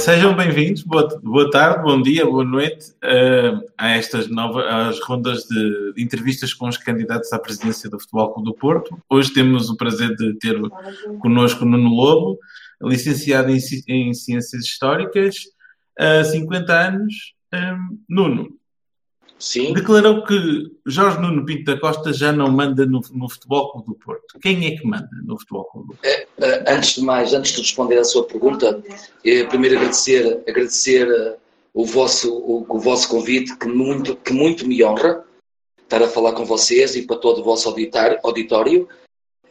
Sejam bem-vindos, boa, boa, tarde, bom dia, boa noite uh, a estas novas rondas de, de, entrevistas com os candidatos à presidência do Futebol Clube do Porto. Hoje temos o prazer de ter connosco Nuno Lobo, licenciado em, em Ciências Históricas, há uh, 50 anos. Nuno, Sim. declarou que Jorge Nuno Pinto da Costa já não manda no, no Futebol Clube do Porto. Quem é que manda no Futebol Clube do Porto? É, antes de mais, antes de responder à sua pergunta, é, primeiro agradecer, agradecer o, vosso, o, o, vosso convite, que muito, que muito me honra estar a falar com vocês e para todo o vosso auditório. auditório.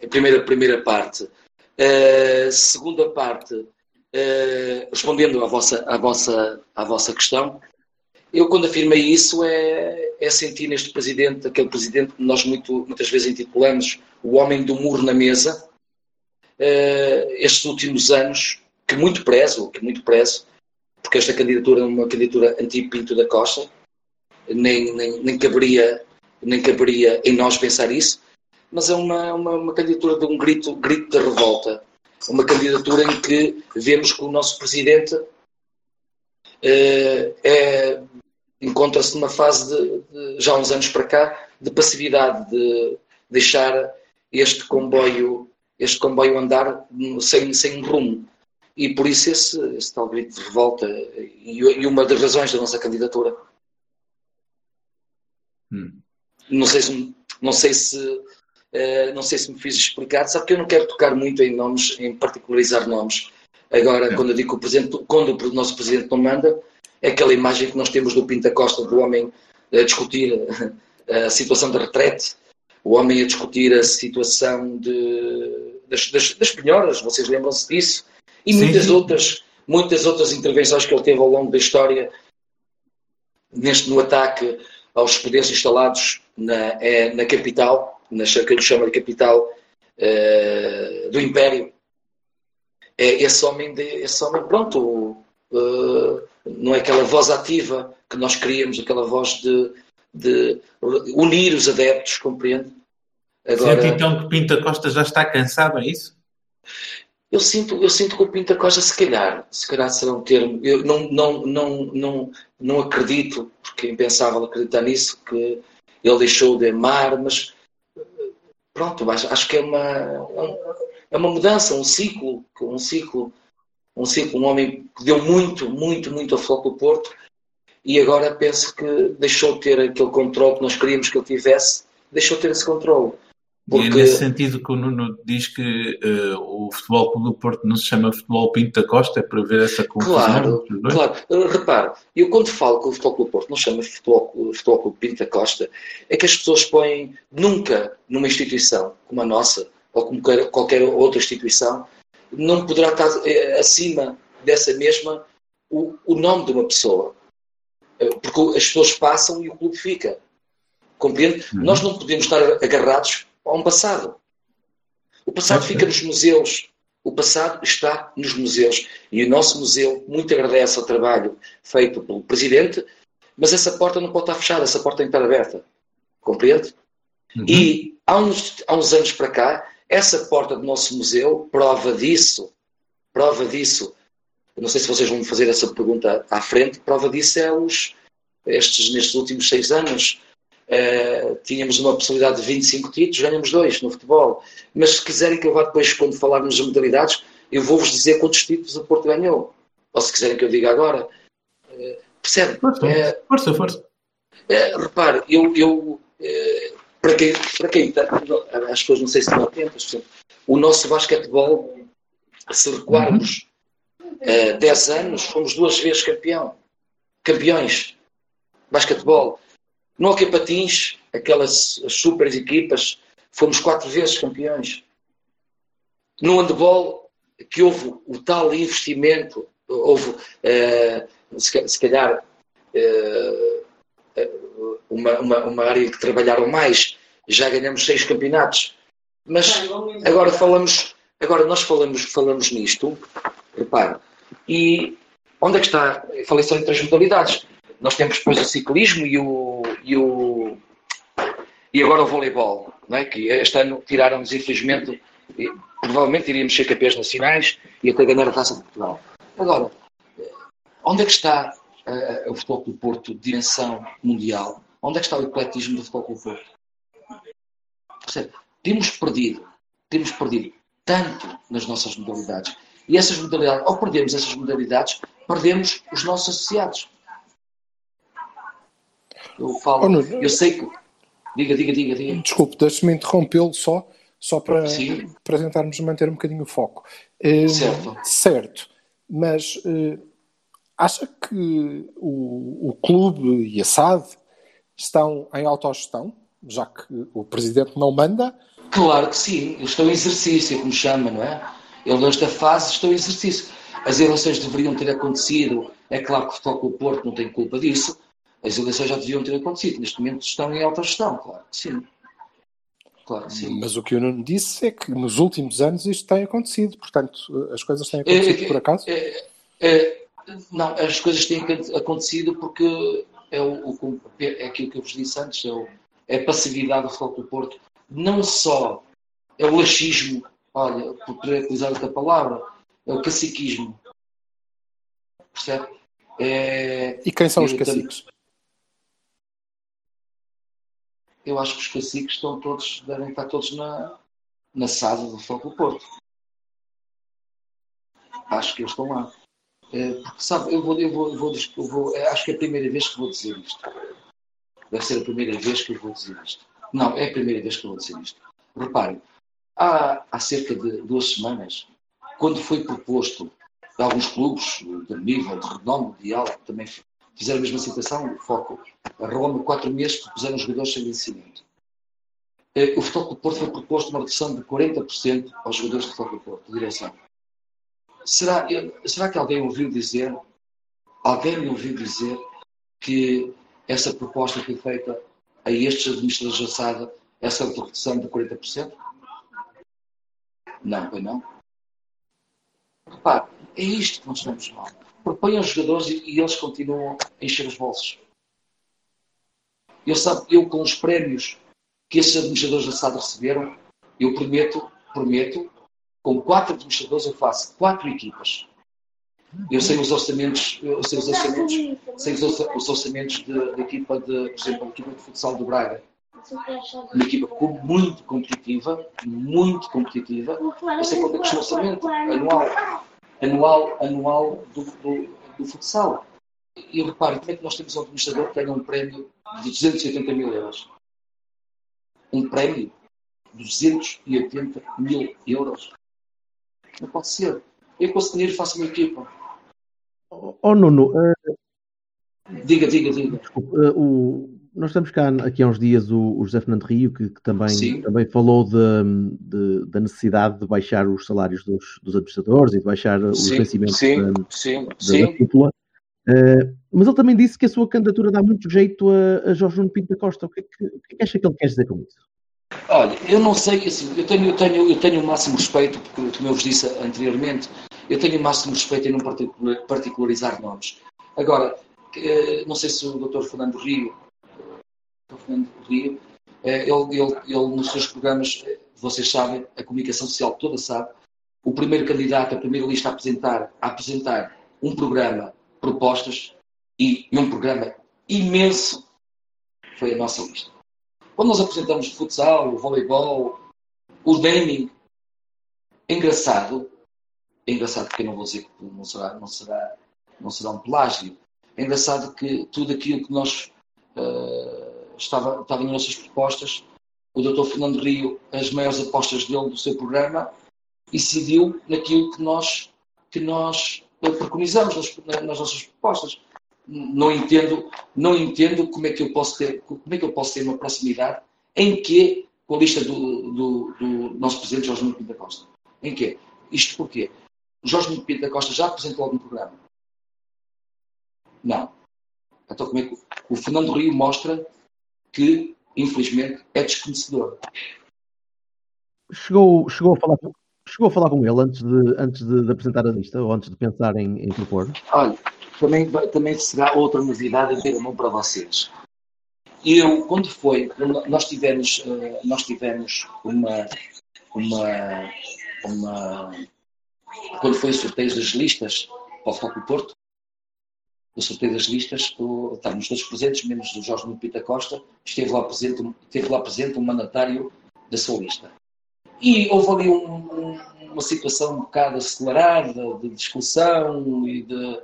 Primeira, primeira parte. Uh, segunda parte, uh, respondendo à vossa, à, vossa, à vossa questão, eu, quando afirmei isso, é, é sentir neste presidente, aquele presidente que nós muito, muitas vezes intitulamos o homem do muro na mesa, uh, estes últimos anos, que muito prezo, que muito prezo, porque esta candidatura é uma candidatura anti-Pinto da Costa, nem, nem, nem, caberia, nem caberia em nós pensar isso, mas é uma, uma, uma candidatura de um grito, grito de revolta, uma candidatura em que vemos que o nosso presidente uh, é encontra-se numa fase de, de, já há uns anos para cá de passividade, de deixar este comboio, este comboio andar sem, sem rumo. E por isso esse, esse tal grito de revolta e, e, uma das razões da nossa candidatura. Hum. Não sei se, não sei se, uh, não sei se me fiz explicar, sabe que eu não quero tocar muito em nomes, em particularizar nomes. Agora, é. quando eu digo que o quando o nosso presidente não manda, é aquela imagem que nós temos do Pinta Costa, do homem a discutir a situação da retrete, o homem a discutir a situação de, das, das, das penhoras, vocês lembram-se disso? E sim, muitas outras muitas outras intervenções que ele teve ao longo da história neste no ataque aos poderes instalados na, é, na capital, na que ele chama de capital uh, do Império. É esse homem, de, esse homem pronto, uh, não é aquela voz ativa que nós queríamos, aquela voz de, de unir os adeptos, compreende? Agora, Sente então que Pinta Costa já está cansado, é isso? Eu sinto, eu sinto que o Pinta Costa, se calhar, se calhar será um termo, eu não, não, não, não, não acredito, porque é impensável acreditar nisso, que ele deixou de amar, mas pronto, acho, acho que é uma, é uma mudança, um ciclo, um ciclo um um homem que deu muito, muito, muito ao Futebol do Porto e agora penso que deixou de ter aquele controle que nós queríamos que ele tivesse, deixou de ter esse controle. Porque... E é nesse sentido que o Nuno diz que uh, o Futebol Clube do Porto não se chama Futebol Pinto da Costa, é para ver essa confusão? Claro, claro. Uh, repare, eu quando falo que o Futebol Clube do Porto não se chama Futebol, Futebol Clube Pinto da Costa, é que as pessoas põem nunca numa instituição como a nossa, ou como qualquer outra instituição, não poderá estar eh, acima dessa mesma o, o nome de uma pessoa. Eh, porque as pessoas passam e o clube fica. Compreende? Uhum. Nós não podemos estar agarrados a um passado. O passado fica nos museus. O passado está nos museus. E o nosso museu muito agradece ao trabalho feito pelo Presidente, mas essa porta não pode estar fechada, essa porta tem que estar aberta. Compreende? Uhum. E há uns, há uns anos para cá, essa porta do nosso museu prova disso, prova disso. Eu não sei se vocês vão fazer essa pergunta à frente, prova disso é os, estes, nestes últimos seis anos, uh, tínhamos uma possibilidade de 25 títulos, ganhamos dois no futebol. Mas se quiserem que eu vá depois, quando falarmos das modalidades, eu vou-vos dizer quantos títulos o Porto ganhou. Ou se quiserem que eu diga agora. Uh, percebe? Força, é, força. força. É, repare, eu, eu para quem, para quem está, as pessoas não sei se estão atentas, o nosso basquetebol, se recuarmos uhum. uh, 10 anos, fomos duas vezes campeão. Campeões. Basquetebol. No hockey patins, aquelas super equipas fomos quatro vezes campeões. No handball, que houve o tal investimento, houve, eh, se calhar, eh, uma, uma, uma área que trabalharam mais, já ganhamos seis campeonatos. Mas agora falamos, agora nós falamos, falamos nisto, repare, e onde é que está? Eu falei só em três modalidades. Nós temos depois o ciclismo e o, e o e agora o voleibol, não é? que este ano tiraram-nos, infelizmente, provavelmente iríamos ser campeões nacionais e até ganhar a taça de Portugal. Agora, onde é que está uh, o futebol do Porto de dimensão mundial? Onde é que está o ecletismo do futebol Porto? Percebe? Temos perdido, temos perdido tanto nas nossas modalidades. E essas modalidades, ao perdermos essas modalidades, perdemos os nossos associados. Eu falo, oh, eu sei que Diga, diga, diga. diga. Desculpe, deixe-me interrompê-lo só, só para, para tentarmos manter um bocadinho o foco. Uh, certo. Certo, mas uh, acha que o, o clube e a SAD estão em autogestão, já que o presidente não manda? Claro que sim, eles estão em exercício, como chama, não é? Eles nesta fase estão em exercício. As eleições deveriam ter acontecido, é claro que o Futebol Porto não tem culpa disso, as eleições já deviam ter acontecido. Neste momento estão em autogestão, claro que sim. Claro que sim. Mas o que eu não disse é que nos últimos anos isto tem acontecido. Portanto, as coisas têm acontecido é, por acaso? É, é, não, as coisas têm acontecido porque é, o, o, é aquilo que eu vos disse antes, é, o, é a passividade do Futebol do Porto. Não só é o laxismo, olha, por querer utilizar outra palavra, é o caciquismo. Percebe? É, e quem são os caciques? eu acho que os caciques estão todos, devem estar todos na, na sala do Foco do Porto. Acho que eles estão lá. É, porque, sabe, eu vou, eu vou, eu vou, eu vou, é, acho que é a primeira vez que vou dizer isto. Deve ser a primeira vez que eu vou dizer isto. Não, é a primeira vez que eu vou dizer isto. Reparem, há, há cerca de duas semanas, quando foi proposto de alguns clubes de nível, de renome mundial, também fizeram a mesma situação, o foco. A Roma, quatro meses, propuseram jogadores sem vencimento. Eh, o Futebol do Porto foi proposto uma redução de 40% aos jogadores de Futebol do Porto, de direção. Será, será que alguém ouviu dizer, alguém me ouviu dizer que essa proposta foi feita a estes administradores da SAD, essa redução de 40%? Não, foi não. Repare, é isto que nós estamos mal propõem aos jogadores e, e, eles continuam a encher os bolsos. Eu, sabe, eu com os prémios que esses administradores da SAD receberam, eu prometo, prometo, com quatro administradores eu faço quatro equipas. Eu sei os orçamentos, eu sei os orçamentos, sei os orçamentos da equipa de, por exemplo, a equipa de futsal do Braga. Uma equipa muito competitiva, muito competitiva. Eu sei quanto é que é o orçamento anual anual, anual do, do, do futsal. E repare, como é que nós temos um administrador que ganha um prémio de 280 mil euros? Um prémio de 280 mil euros. Não pode ser. Eu com esse dinheiro faço uma equipa. Oh, oh Nuno, uh... diga, diga, diga. Desculpe, uh, o, nós estamos cá aqui há uns dias o, o José Fernando Rio, que, que também, também falou de, de, da necessidade de baixar os salários dos, dos administradores e de baixar os vencimentos sim, da, sim, da, sim. da cúpula. Uh, mas ele também disse que a sua candidatura dá muito jeito a, a Jorge Nuno Pinto da Costa. O que, é que, o que, é que acha que ele quer dizer com isso? Olha, eu não sei, assim, eu tenho, eu tenho, eu tenho o máximo respeito, porque como eu vos disse anteriormente, eu tenho o máximo respeito em não particularizar nomes. Agora, eh, não sei se o Dr. Fernando Rio o Fernando Rio, eh, ele, ele, ele nos seus programas, eh, vocês sabem, a comunicação social toda sabe, o primeiro candidato, a primeira lista a apresentar, a apresentar um programa, propostas e um programa imenso foi a nossa lista. Quando nós apresentamos o futsal, o voleibol, o gaming, é engraçado, é engraçado porque eu não vou dizer que não será, não será, não será um plágio, é engraçado que tudo aquilo que nós uh, estava, estava nas nossas propostas. O Dr. Fernando Rio, as maiores apostas dele do seu programa, incidiu naquilo que nós, que nós preconizamos nas, nas nossas propostas. Não entendo, não entendo como é que eu posso ter, como é que eu posso ter uma proximidade em que com a lista do, do, do nosso presidente Jorge Nuno Pinto da Costa. Em quê? Isto porquê? Jorge Nuno Pinto da Costa já apresentou algum programa? Não. Então como é que o Fernando Rio mostra que, infelizmente, é desconhecedor. Chegou, chegou, a falar, chegou a falar com ele antes de, antes de, de apresentar a lista ou antes de pensar em, em propor? Olha, também, também será outra novidade em mão para vocês. Eu, quando foi, nós tivemos, eh, nós tivemos uma, uma, uma, quando foi o sorteio das listas para o Foco Porto, o sorteio das listas, estávamos todos presentes, menos o Jorge Pita Costa, esteve lá presente, esteve lá presente um mandatário da sua lista. E houve ali um, uma situação um bocado acelerada de discussão e de,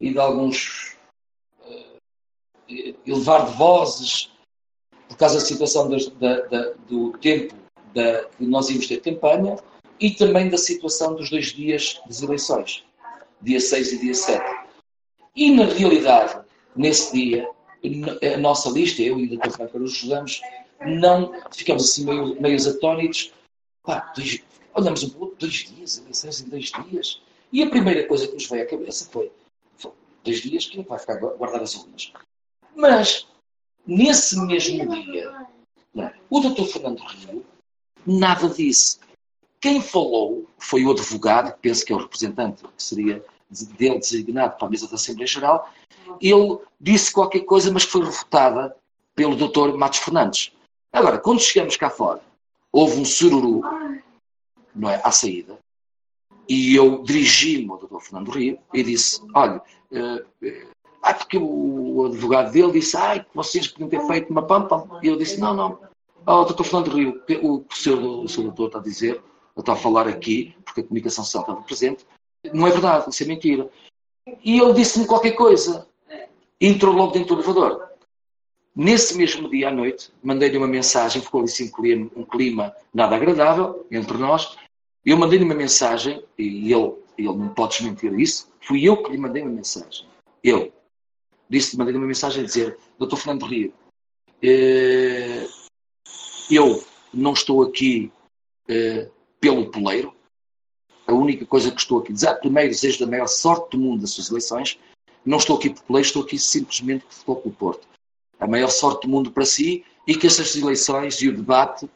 e de alguns uh, elevar de vozes por causa da situação das, da, da, do tempo da, que nós íamos ter campanha e também da situação dos dois dias das eleições, dia 6 e dia 7. E, na realidade, nesse dia, a nossa lista, eu e o Dr. Franco Araújo Ramos, não ficamos assim meio, meio atónitos. Pá, dois, olhamos um pouco, dois dias, eleições em dois dias. E a primeira coisa que nos veio à cabeça foi, dois dias, quem vai ficar guardar as urnas? Mas, nesse mesmo dia, o Dr. Fernando Rio nada disse. Quem falou foi o advogado, penso que é o representante, que seria dele designado para a mesa da Assembleia Geral, ele disse qualquer coisa, mas que foi refutada pelo Dr. Matos Fernandes. Agora, quando chegamos cá fora, houve um sururu não é, à saída, e eu dirigi-me ao Dr. Fernando Rio e disse: Olha, ah, porque o advogado dele disse: Ai, que vocês podiam ter feito uma pampa. E eu disse: Não, não. Oh, Dr. Fernando Rio, o, o, senhor, o senhor doutor está a dizer, está a falar aqui, porque a comunicação social estava presente, não é verdade, isso é mentira. E ele disse-me qualquer coisa. Entrou logo dentro do elevador. Nesse mesmo dia à noite, mandei-lhe uma mensagem, ficou ali assim um clima nada agradável entre nós. Eu mandei-lhe uma mensagem, e ele, ele não pode desmentir isso, fui eu que lhe mandei uma mensagem. Eu. Disse, mandei-lhe uma mensagem a dizer, Doutor Fernando Rio, eh, eu não estou aqui eh, pelo poleiro, a única coisa que estou aqui dizer, primeiro desejo da maior sorte do mundo das suas eleições, não estou aqui por play, estou aqui simplesmente por futebol pelo Porto. A maior sorte do mundo para si e que essas eleições e o debate uh,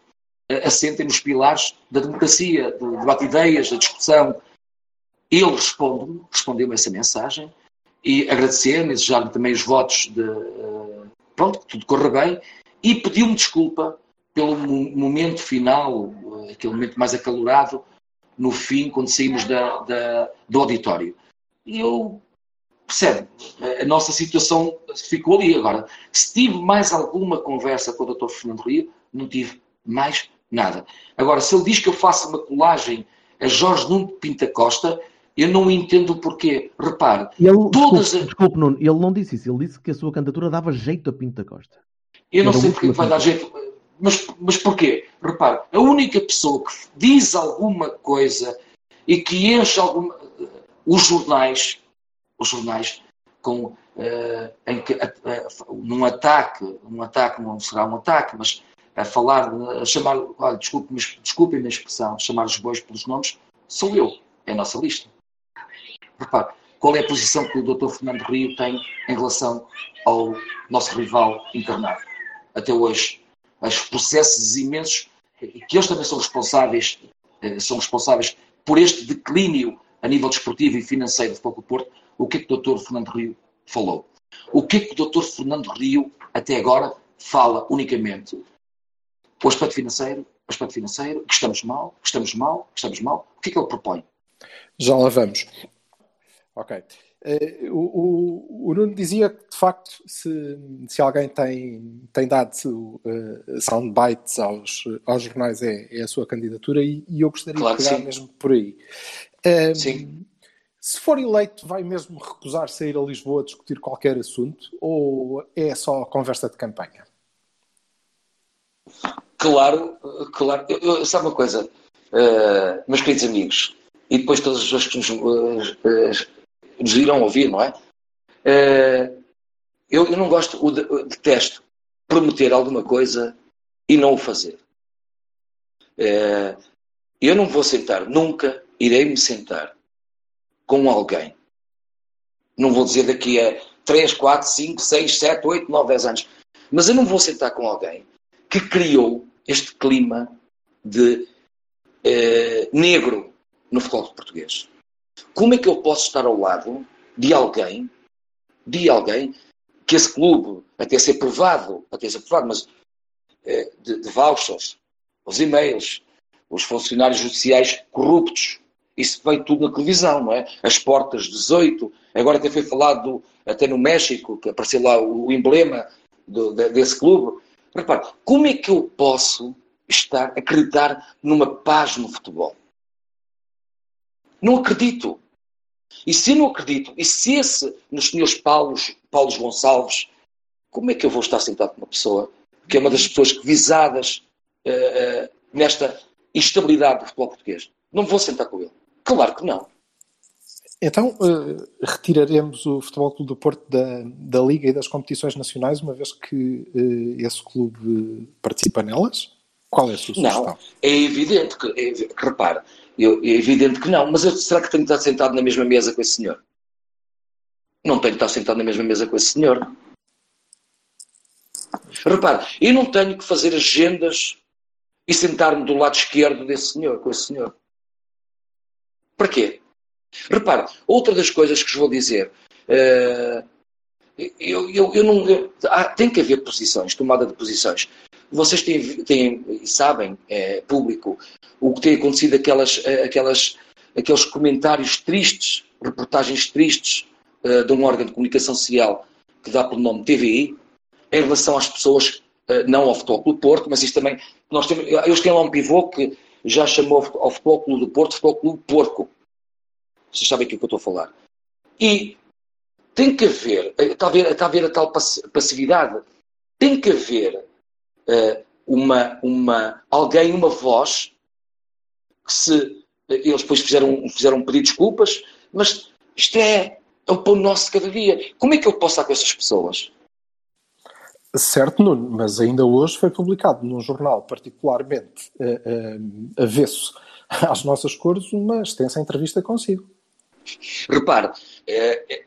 assentem nos pilares da democracia, do debate de ideias, da discussão. Ele responde-me, respondeu-me essa mensagem e agradecer-me, desejar-me também os votos de uh, pronto, que tudo corra bem e pediu-me desculpa pelo momento final, uh, aquele momento mais acalorado, no fim, quando saímos da, da, do auditório. E eu, percebe, a nossa situação ficou ali. Agora, se tive mais alguma conversa com o Dr. Fernando Rio, não tive mais nada. Agora, se ele diz que eu faço uma colagem a Jorge Nuno Pinta Costa, eu não entendo o porquê. Repare, ele, todas desculpe, as... desculpe, Nuno, ele não disse isso. Ele disse que a sua candidatura dava jeito a Pinta Costa. Eu não sei porque vai dar jeito. Mas, mas porquê? Repare, a única pessoa que diz alguma coisa e que enche alguma. Os jornais, os jornais com, uh, em que, uh, num ataque, um ataque não será um ataque, mas a falar, a chamar, olha, desculpe-me desculpe a expressão, chamar os bois pelos nomes, sou eu, é a nossa lista. Repare, qual é a posição que o Dr. Fernando Rio tem em relação ao nosso rival internado? Até hoje, os processos imensos, que eles também são responsáveis, são responsáveis por este declínio a nível desportivo e financeiro do Futebol Porto, o que é que o Dr. Fernando Rio falou? O que é que o Dr. Fernando Rio, até agora, fala unicamente? O aspecto financeiro, o aspecto financeiro, que estamos mal, que estamos mal, que estamos mal. O que é que ele propõe? Já lá vamos. Ok. Uh, o, o, o, Nuno dizia que, de facto, se, se alguém tem, tem dado uh, soundbites aos, aos jornais, é, é a sua candidatura, e, e eu gostaria claro de pegar mesmo por aí. Uh, sim. Se for eleito, vai mesmo recusar sair a Lisboa a discutir qualquer assunto, ou é só conversa de campanha? Claro, claro. Eu, eu, sabe uma coisa, uh, meus queridos amigos, e depois as pessoas que nos nos irão ouvir, não é? Uh, eu, eu, não gosto, eu detesto prometer alguma coisa e não o fazer. Uh, eu não vou sentar, nunca irei me sentar com alguém. Não vou dizer daqui a 3, 4, 5, 6, 7, 8, 9, 10 anos. Mas eu não vou sentar com alguém que criou este clima de eh, negro no futebol português. Como é que eu posso estar ao lado de alguém, de alguém que esse clube, até ser provado, até ser provado, mas eh, de, de vouchers, os e-mails, os funcionários judiciais corruptos, isso veio tudo na televisão, não é? As portas 18, agora até foi falado até no México, que apareceu lá o, emblema do, desse clube. Repare, como é que eu posso estar, acreditar numa paz no futebol? Não acredito. E se eu não acredito, e se esse, nos senhores Paulos, Paulos Gonçalves, como é que eu vou estar sentado com uma pessoa que é uma das pessoas visadas uh, uh, nesta instabilidade do futebol português? Não vou sentar com ele. Claro que não. Então, uh, retiraremos o Futebol Clube do Porto da, da Liga e das competições nacionais, uma vez que uh, esse clube participa nelas? Qual é a sua sugestão? Não, é evidente que, é, que repara, eu, é evidente que não, mas eu, será que tenho que estar sentado na mesma mesa com esse senhor? Não tenho que estar sentado na mesma mesa com esse senhor. Repare, eu não tenho que fazer agendas e sentar-me do lado esquerdo desse senhor, com esse senhor. Para quê? Repare, outra das coisas que vos vou dizer, uh, eu, eu, eu não. Eu, há, tem que haver posições, tomada de posições. Vocês têm, têm sabem, é, público, o que tem acontecido, aquelas, eh, aquelas, aqueles comentários tristes, reportagens tristes uh, de um órgão de comunicação social que dá pelo nome TVI, em relação às pessoas, uh, não ao Futebol Clube Porto, mas isto também. Nós temos, eles têm lá um pivô que já chamou ao Futebol Clube do Porto Futebol Clube Porco. Vocês sabem o que, eu estou a falar. E tem que haver, está a ver, está a, ver a tal passividade, tem que haver uh, uma, uma, alguém, uma voz, que se eles depois fizeram, fizeram de desculpas, mas isto é, é o pão nosso de cada dia. Como é que eu posso estar com essas pessoas? Certo, Nuno, mas ainda hoje foi publicado num jornal particularmente uh, uh, avesso às nossas cores uma extensa entrevista consigo. Repare, é,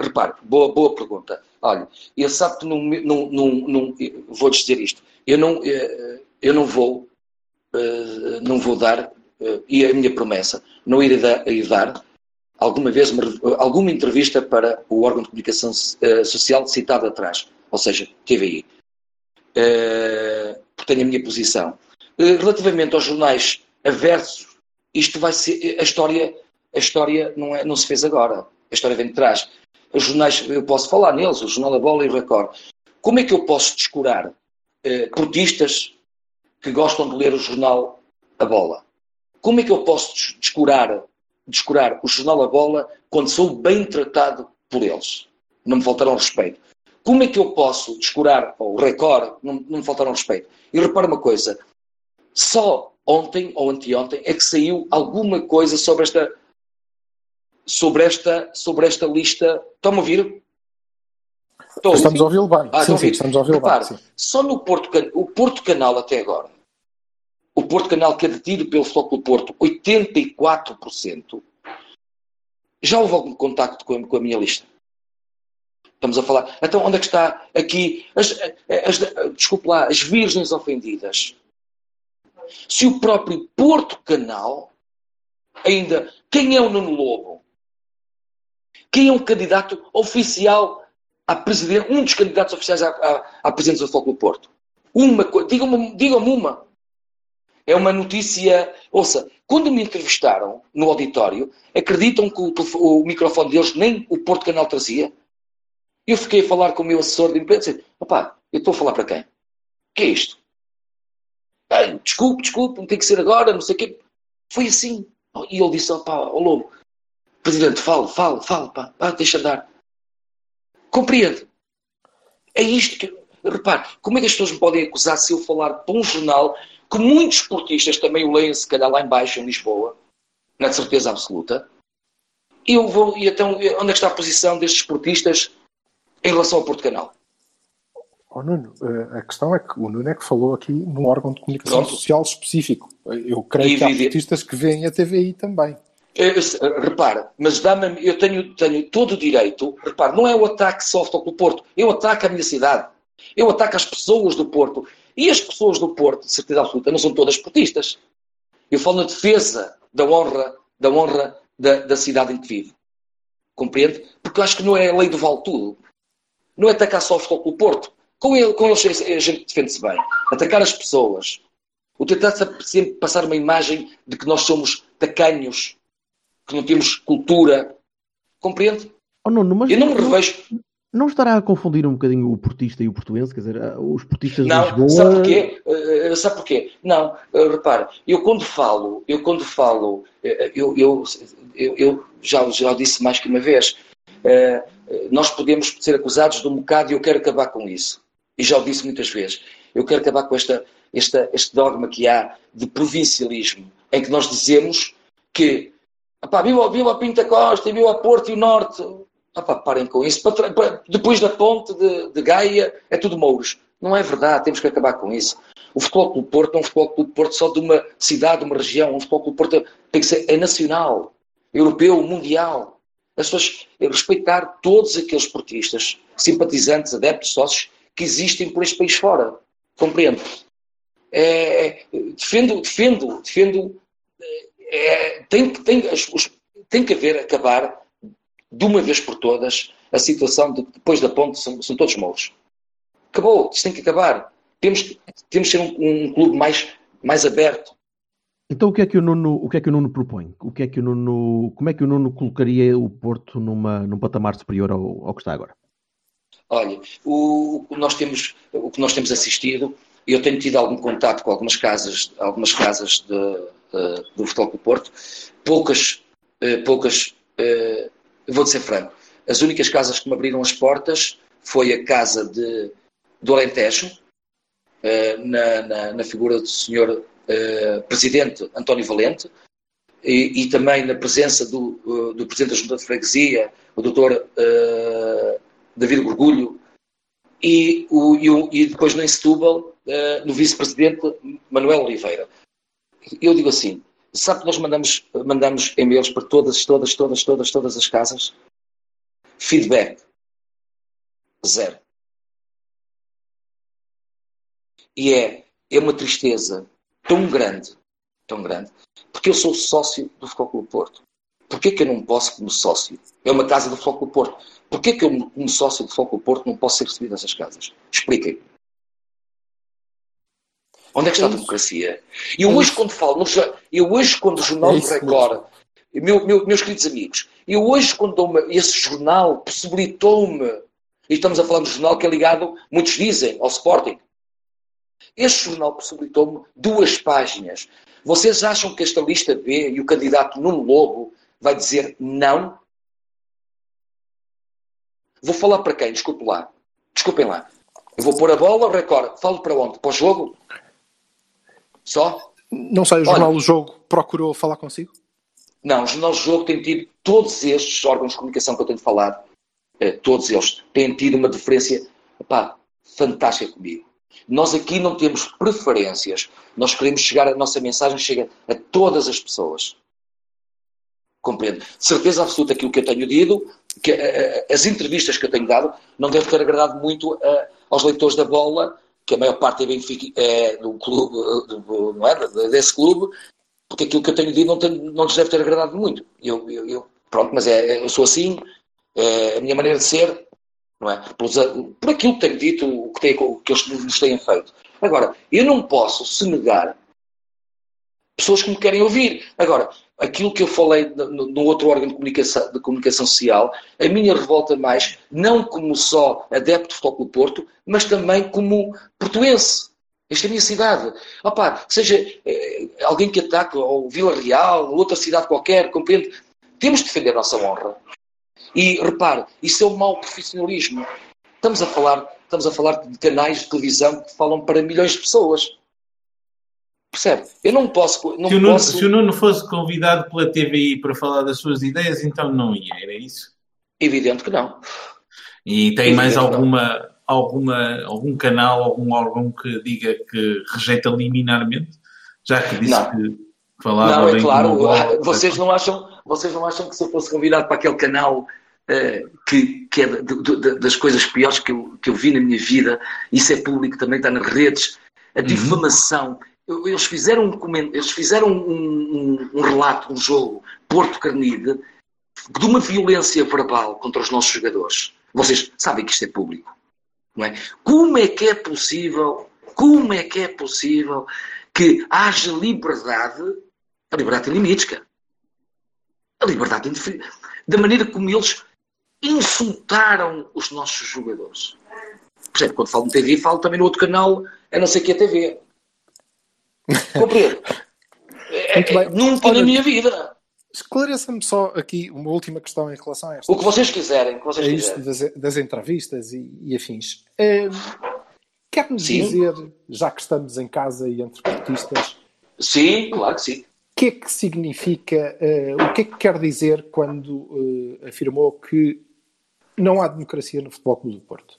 repare, boa, boa pergunta. Olha, ele sabe que não, não, não, vou dizer isto. Eu não, eu não vou, não vou dar, e a minha promessa, não irei dar, alguma vez uma, alguma entrevista para o órgão de comunicação social citado atrás, ou seja, TVI. Porque tenho a minha posição. Relativamente aos jornais aversos, isto vai ser a história a história não, é, não se fez agora. A história vem de trás. Os jornais, eu posso falar neles, o Jornal da Bola e o Record. Como é que eu posso descurar eh, portistas que gostam de ler o jornal A Bola? Como é que eu posso descurar, descurar o jornal A Bola quando sou bem tratado por eles? Não me faltaram respeito. Como é que eu posso descurar o Record? Não, não me faltaram respeito. E repara uma coisa: só ontem ou anteontem é que saiu alguma coisa sobre esta sobre esta, sobre esta lista. Estão-me a ouvir? Estou estamos a ouvi-lo bem. Ah, sim, sim, estamos a ouvi-lo bem. Sim. Só no Porto, o Porto Canal até agora, o Porto Canal que é detido pelo Futebol Porto, 84%, já houve algum contacto com a, com a minha lista? Estamos a falar. Então, onde é que está aqui? As, as, as, desculpe lá, as virgens ofendidas. Se o próprio Porto Canal ainda. Quem é o Nuno Lobo? Quem é um candidato oficial a presidente, um dos candidatos oficiais à, à, à presidência do Foco do Porto? Uma coisa, digam-me diga uma. É uma notícia. Ouça, quando me entrevistaram no auditório, acreditam que o, o microfone deles nem o Porto Canal trazia? Eu fiquei a falar com o meu assessor de imprensa e disse: opá, eu estou a falar para quem? O que é isto? desculpe, desculpe, não tem que ser agora, não sei o quê. Foi assim. E ele disse: opá, ao Lobo, Presidente, fale, fale, fale, pá, pá deixa andar. Compreende? É isto que. Repare, como é que as pessoas me podem acusar se eu falar para um jornal que muitos esportistas também o leem, se calhar lá embaixo, em Lisboa, na certeza absoluta? Eu vou. E então, onde é que está a posição destes esportistas em relação ao Porto Canal? Oh, Nuno, eh, a questão é que o Nuno é que falou aqui num órgão de comunicação Pronto. social específico. Eu creio que há artistas que veem a TVI também. Eu, eu, repara, mas dá-me, eu tenho, tenho todo o direito, repara, não é o ataque só ao do Porto, eu ataco a minha cidade, eu ataco as pessoas do Porto. E as pessoas do Porto, de certeza absoluta, não são todas portistas. Eu falo na defesa da honra, da honra da, da cidade em que vivo. Compreende? Porque eu acho que não é a lei do vale tudo. Não é atacar só o Futebol Clube Porto. Com, ele, com eles a gente defende-se bem. Atacar as pessoas. O tentar sempre passar uma imagem de que nós somos tacanhos, que não temos cultura. Compreende? Oh, não, eu não me revejo. Não estará a confundir um bocadinho o portista e o portuense? Quer dizer, os portistas não, de Lisboa... Sabe porquê? Uh, sabe porquê? Não, uh, repara, eu quando falo, eu quando falo, uh, eu, eu, eu, eu, já, já disse mais que uma vez, nós podemos ser acusados de um bocado e eu quero acabar com isso. E já o disse muitas vezes. Eu quero acabar com esta, esta, este dogma que há de provincialismo, em que nós dizemos que Epá, viva, viva a Pinta Costa, viva a Porto e o Norte. Epá, parem com isso. Para, para, depois da ponte de, de, Gaia é tudo mouros. Não é verdade, temos que acabar com isso. O Futebol Clube Porto não é um Futebol Clube Porto só de uma cidade, de uma região. O Futebol Clube Porto tem que ser é nacional, europeu, mundial. As pessoas respeitar todos aqueles portistas, simpatizantes, adeptos, sócios que existem por este país fora. Compreendo? É, é defendo, defendo, defendo é, tem, tem, tem que haver, acabar de uma vez por todas a situação de depois da ponte são, são todos mortos. Acabou, isto tem que acabar. Temos, temos que ser um, um, clube mais, mais aberto. Então o que é que o Nuno, o que é que o Nuno propõe? O que é que o Nuno, como é que o Nuno colocaria o Porto numa, num patamar superior ao, ao que está agora? Olha, o, nós temos, o que nós temos assistido, eu tenho tido algum contato com algumas casas, algumas casas de, uh, do Futebol do Porto, poucas, uh, poucas, uh, vou dizer franco, as únicas casas que me abriram as portas foi a casa de, do Alentejo, na, na, na, figura do senhor Presidente António Valente, e, e, também na presença do, do Presidente da Junta de Freguesia, o Dr. David Gorgulho, e, o, e, o, e, depois no Setúbal, no Vice-Presidente Manuel Oliveira eu digo assim, sabe que nós mandamos, mandamos e-mails para todas, todas, todas, todas, todas as casas? Feedback. Zero. E é, é uma tristeza tão grande, tão grande, porque eu sou sócio do Futebol Clube Porto. Porquê que eu não posso, como sócio? É uma casa do Futebol Clube Porto. Porquê que eu, como sócio do Futebol Clube Porto, não posso ser recebido nessas casas? Expliquem. Onde é que está a democracia? Eu hoje, quando falo, eu hoje, quando o Jornal do Record, meu, meu, meus queridos amigos, eu hoje, quando esse jornal possibilitou-me, e estamos a falar de um jornal que é ligado, muitos dizem, ao Sporting, este jornal possibilitou-me duas páginas. Vocês acham que esta lista B e o candidato Nuno Lobo vai dizer não? Vou falar para quem? Desculpe lá. Desculpem lá. Eu vou pôr a bola, o recorde. Falo para onde? Para o jogo? Só? Não sei, o Jornal do Jogo procurou falar consigo? Não, o Jornal do Jogo tem tido, todos estes órgãos de comunicação que eu tenho falado, eh, todos eles, têm tido uma diferença epá, fantástica comigo. Nós aqui não temos preferências, nós queremos chegar, a nossa mensagem chega a todas as pessoas. Compreendo. certeza absoluta aquilo que eu tenho dito, que uh, as entrevistas que eu tenho dado, não devem ter agradado muito uh, aos leitores da bola que a maior parte é, Benfica, é do clube, do, não é? desse clube, porque aquilo que eu tenho dito não, tem, não lhes deve ter agradado muito. Eu, eu, eu pronto, mas é, eu sou assim, é a minha maneira de ser, não é? Por, por aquilo que tenho dito, o que, tem, que eles nos têm feito. Agora, eu não posso se negar pessoas que me querem ouvir. Agora, aquilo que eu falei no, no outro órgão de comunicação, de comunicação social, a minha revolta mais, não como só adepto de Futebol Porto, mas também como portuense. Esta é a minha cidade. Opa, seja eh, alguém que ataque ou Vila Real, ou outra cidade qualquer, compreende? Temos de defender a nossa honra. E repare, isso é um mau profissionalismo. Estamos a falar, estamos a falar de canais de televisão que falam para milhões de pessoas. Percebe? Eu não posso. Não se, o Nuno, posso... se o Nuno fosse convidado pela TVI para falar das suas ideias, então não ia, era isso? Evidente que não. E tem Evidente mais alguma, alguma, algum canal, algum órgão que diga que rejeita liminarmente? Já que disse não. que falava Não, é claro, vocês não, acham, vocês não acham que se eu fosse convidado para aquele canal que, que é das coisas piores que eu, que eu vi na minha vida, isso é público, também está nas redes, a difamação. Eu- Eles fizeram um, eles fizeram um, um- um relato, um jogo, Porto Carnide, de uma violência verbal contra os nossos jogadores. Vocês sabem que isto é público, não é? Como é que é possível, como é que é possível que haja liberdade, a liberdade tem limites, cara. A liberdade tem da maneira como eles insultaram os nossos jogadores. Por exemplo, quando falo no TV, falo também no outro canal, a não ser que é TV. Compreendo? É- é- nunca Olha, na minha vida. Esclareça-me só aqui uma última questão em relação a esta. O que vocês quiserem, que vocês a isto quiserem. das, das entrevistas e, e afins. Hum, Quer-nos Sim. dizer, já que estamos em casa e entre portistas, Sim, claro que sim. o que é que significa, eh, o que é que quer dizer quando eh, afirmou que não há democracia no Futebol Clube do Porto?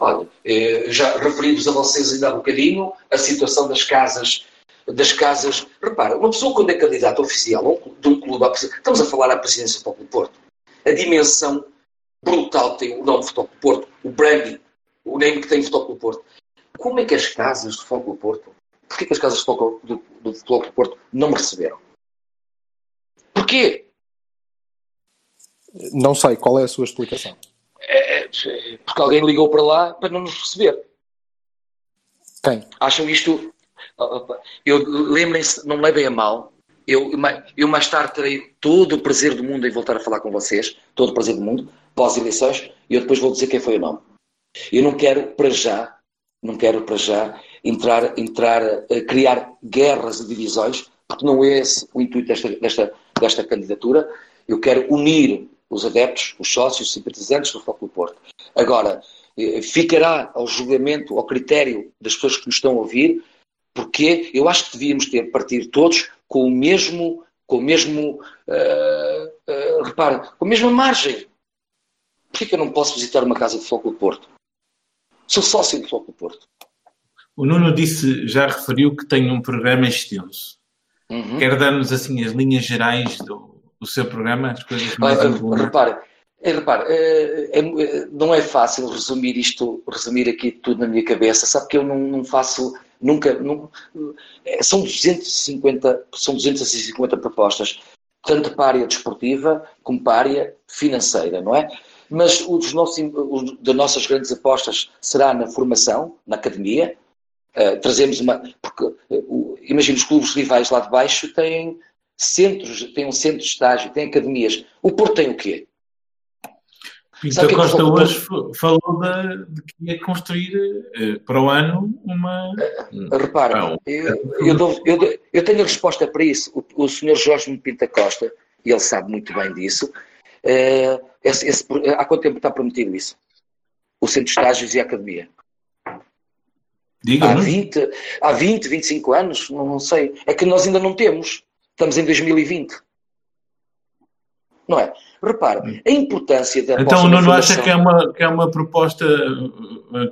Olha, eh, já referi-vos a vocês ainda há um bocadinho a situação das casas. Das casas. Repara, uma pessoa quando é candidato oficial de um clube, estamos a falar à presidência do Futebol do Porto, a dimensão brutal que tem o nome do Futebol do Porto, o branding, o name que tem o Futebol do Porto. Como é que as casas do Futebol do Porto, porquê que as casas do Futebol Clube do, do Porto não me receberam? Porquê? Não sei qual é a sua explicação. É, é, porque alguém ligou para lá para não nos receber. Quem? Acham isto. Eu lembrem-se, não me levem a mal. Eu, eu mais tarde terei todo o prazer do mundo em voltar a falar com vocês, todo o prazer do mundo, pós-eleições, e eu depois vou dizer quem foi o nome. Eu não quero para já, não quero para já entrar, entrar a criar guerras e divisões, porque não é esse o intuito desta, desta, desta candidatura. Eu quero unir os adeptos, os sócios, os simpatizantes do Clube do Porto. Agora, eh, ficará ao julgamento, ao critério das pessoas que nos estão a ouvir, porque eu acho que devíamos ter partir todos com o mesmo, com o mesmo, uh, uh, repara, com a mesma margem. Porquê que eu não posso visitar uma casa de Clube do Porto? Sou sócio do Clube do Porto. O Nuno disse, já referiu que tem um programa extenso. Uhum. Quer dar-nos assim as linhas gerais do, do seu programa, as coisas mais Ah, importantes? repara, é, repara é, é, não é fácil resumir isto, resumir aqui tudo na minha cabeça. Sabe que eu não, não faço nunca. Não, são 250, são 250 propostas, tanto para a área desportiva como para a área financeira, não é? Mas os nossos, os, das nossas grandes apostas será na formação, na academia. Uh, trazemos uma. Porque, uh, imagina, os clubes rivais lá de baixo têm centros, têm um centro de estágio, têm academias. O Porto tem o quê? Pinto Costa hoje falou de, de, que ia construir uh, para o ano uma. Repara, eu, eu, dou, eu, eu, tenho a resposta para isso. O, o senhor Jorge Pinta Costa, e ele sabe muito bem disso, uh, esse, esse, há quanto tempo está prometido isso? O centro de estágios e a academia? Diga há 20, há 20, 25 anos, não, não sei. É que nós ainda não temos. Estamos em 2020. Não é? Repare, a importância da Então o Nuno acha que é, uma, que é uma proposta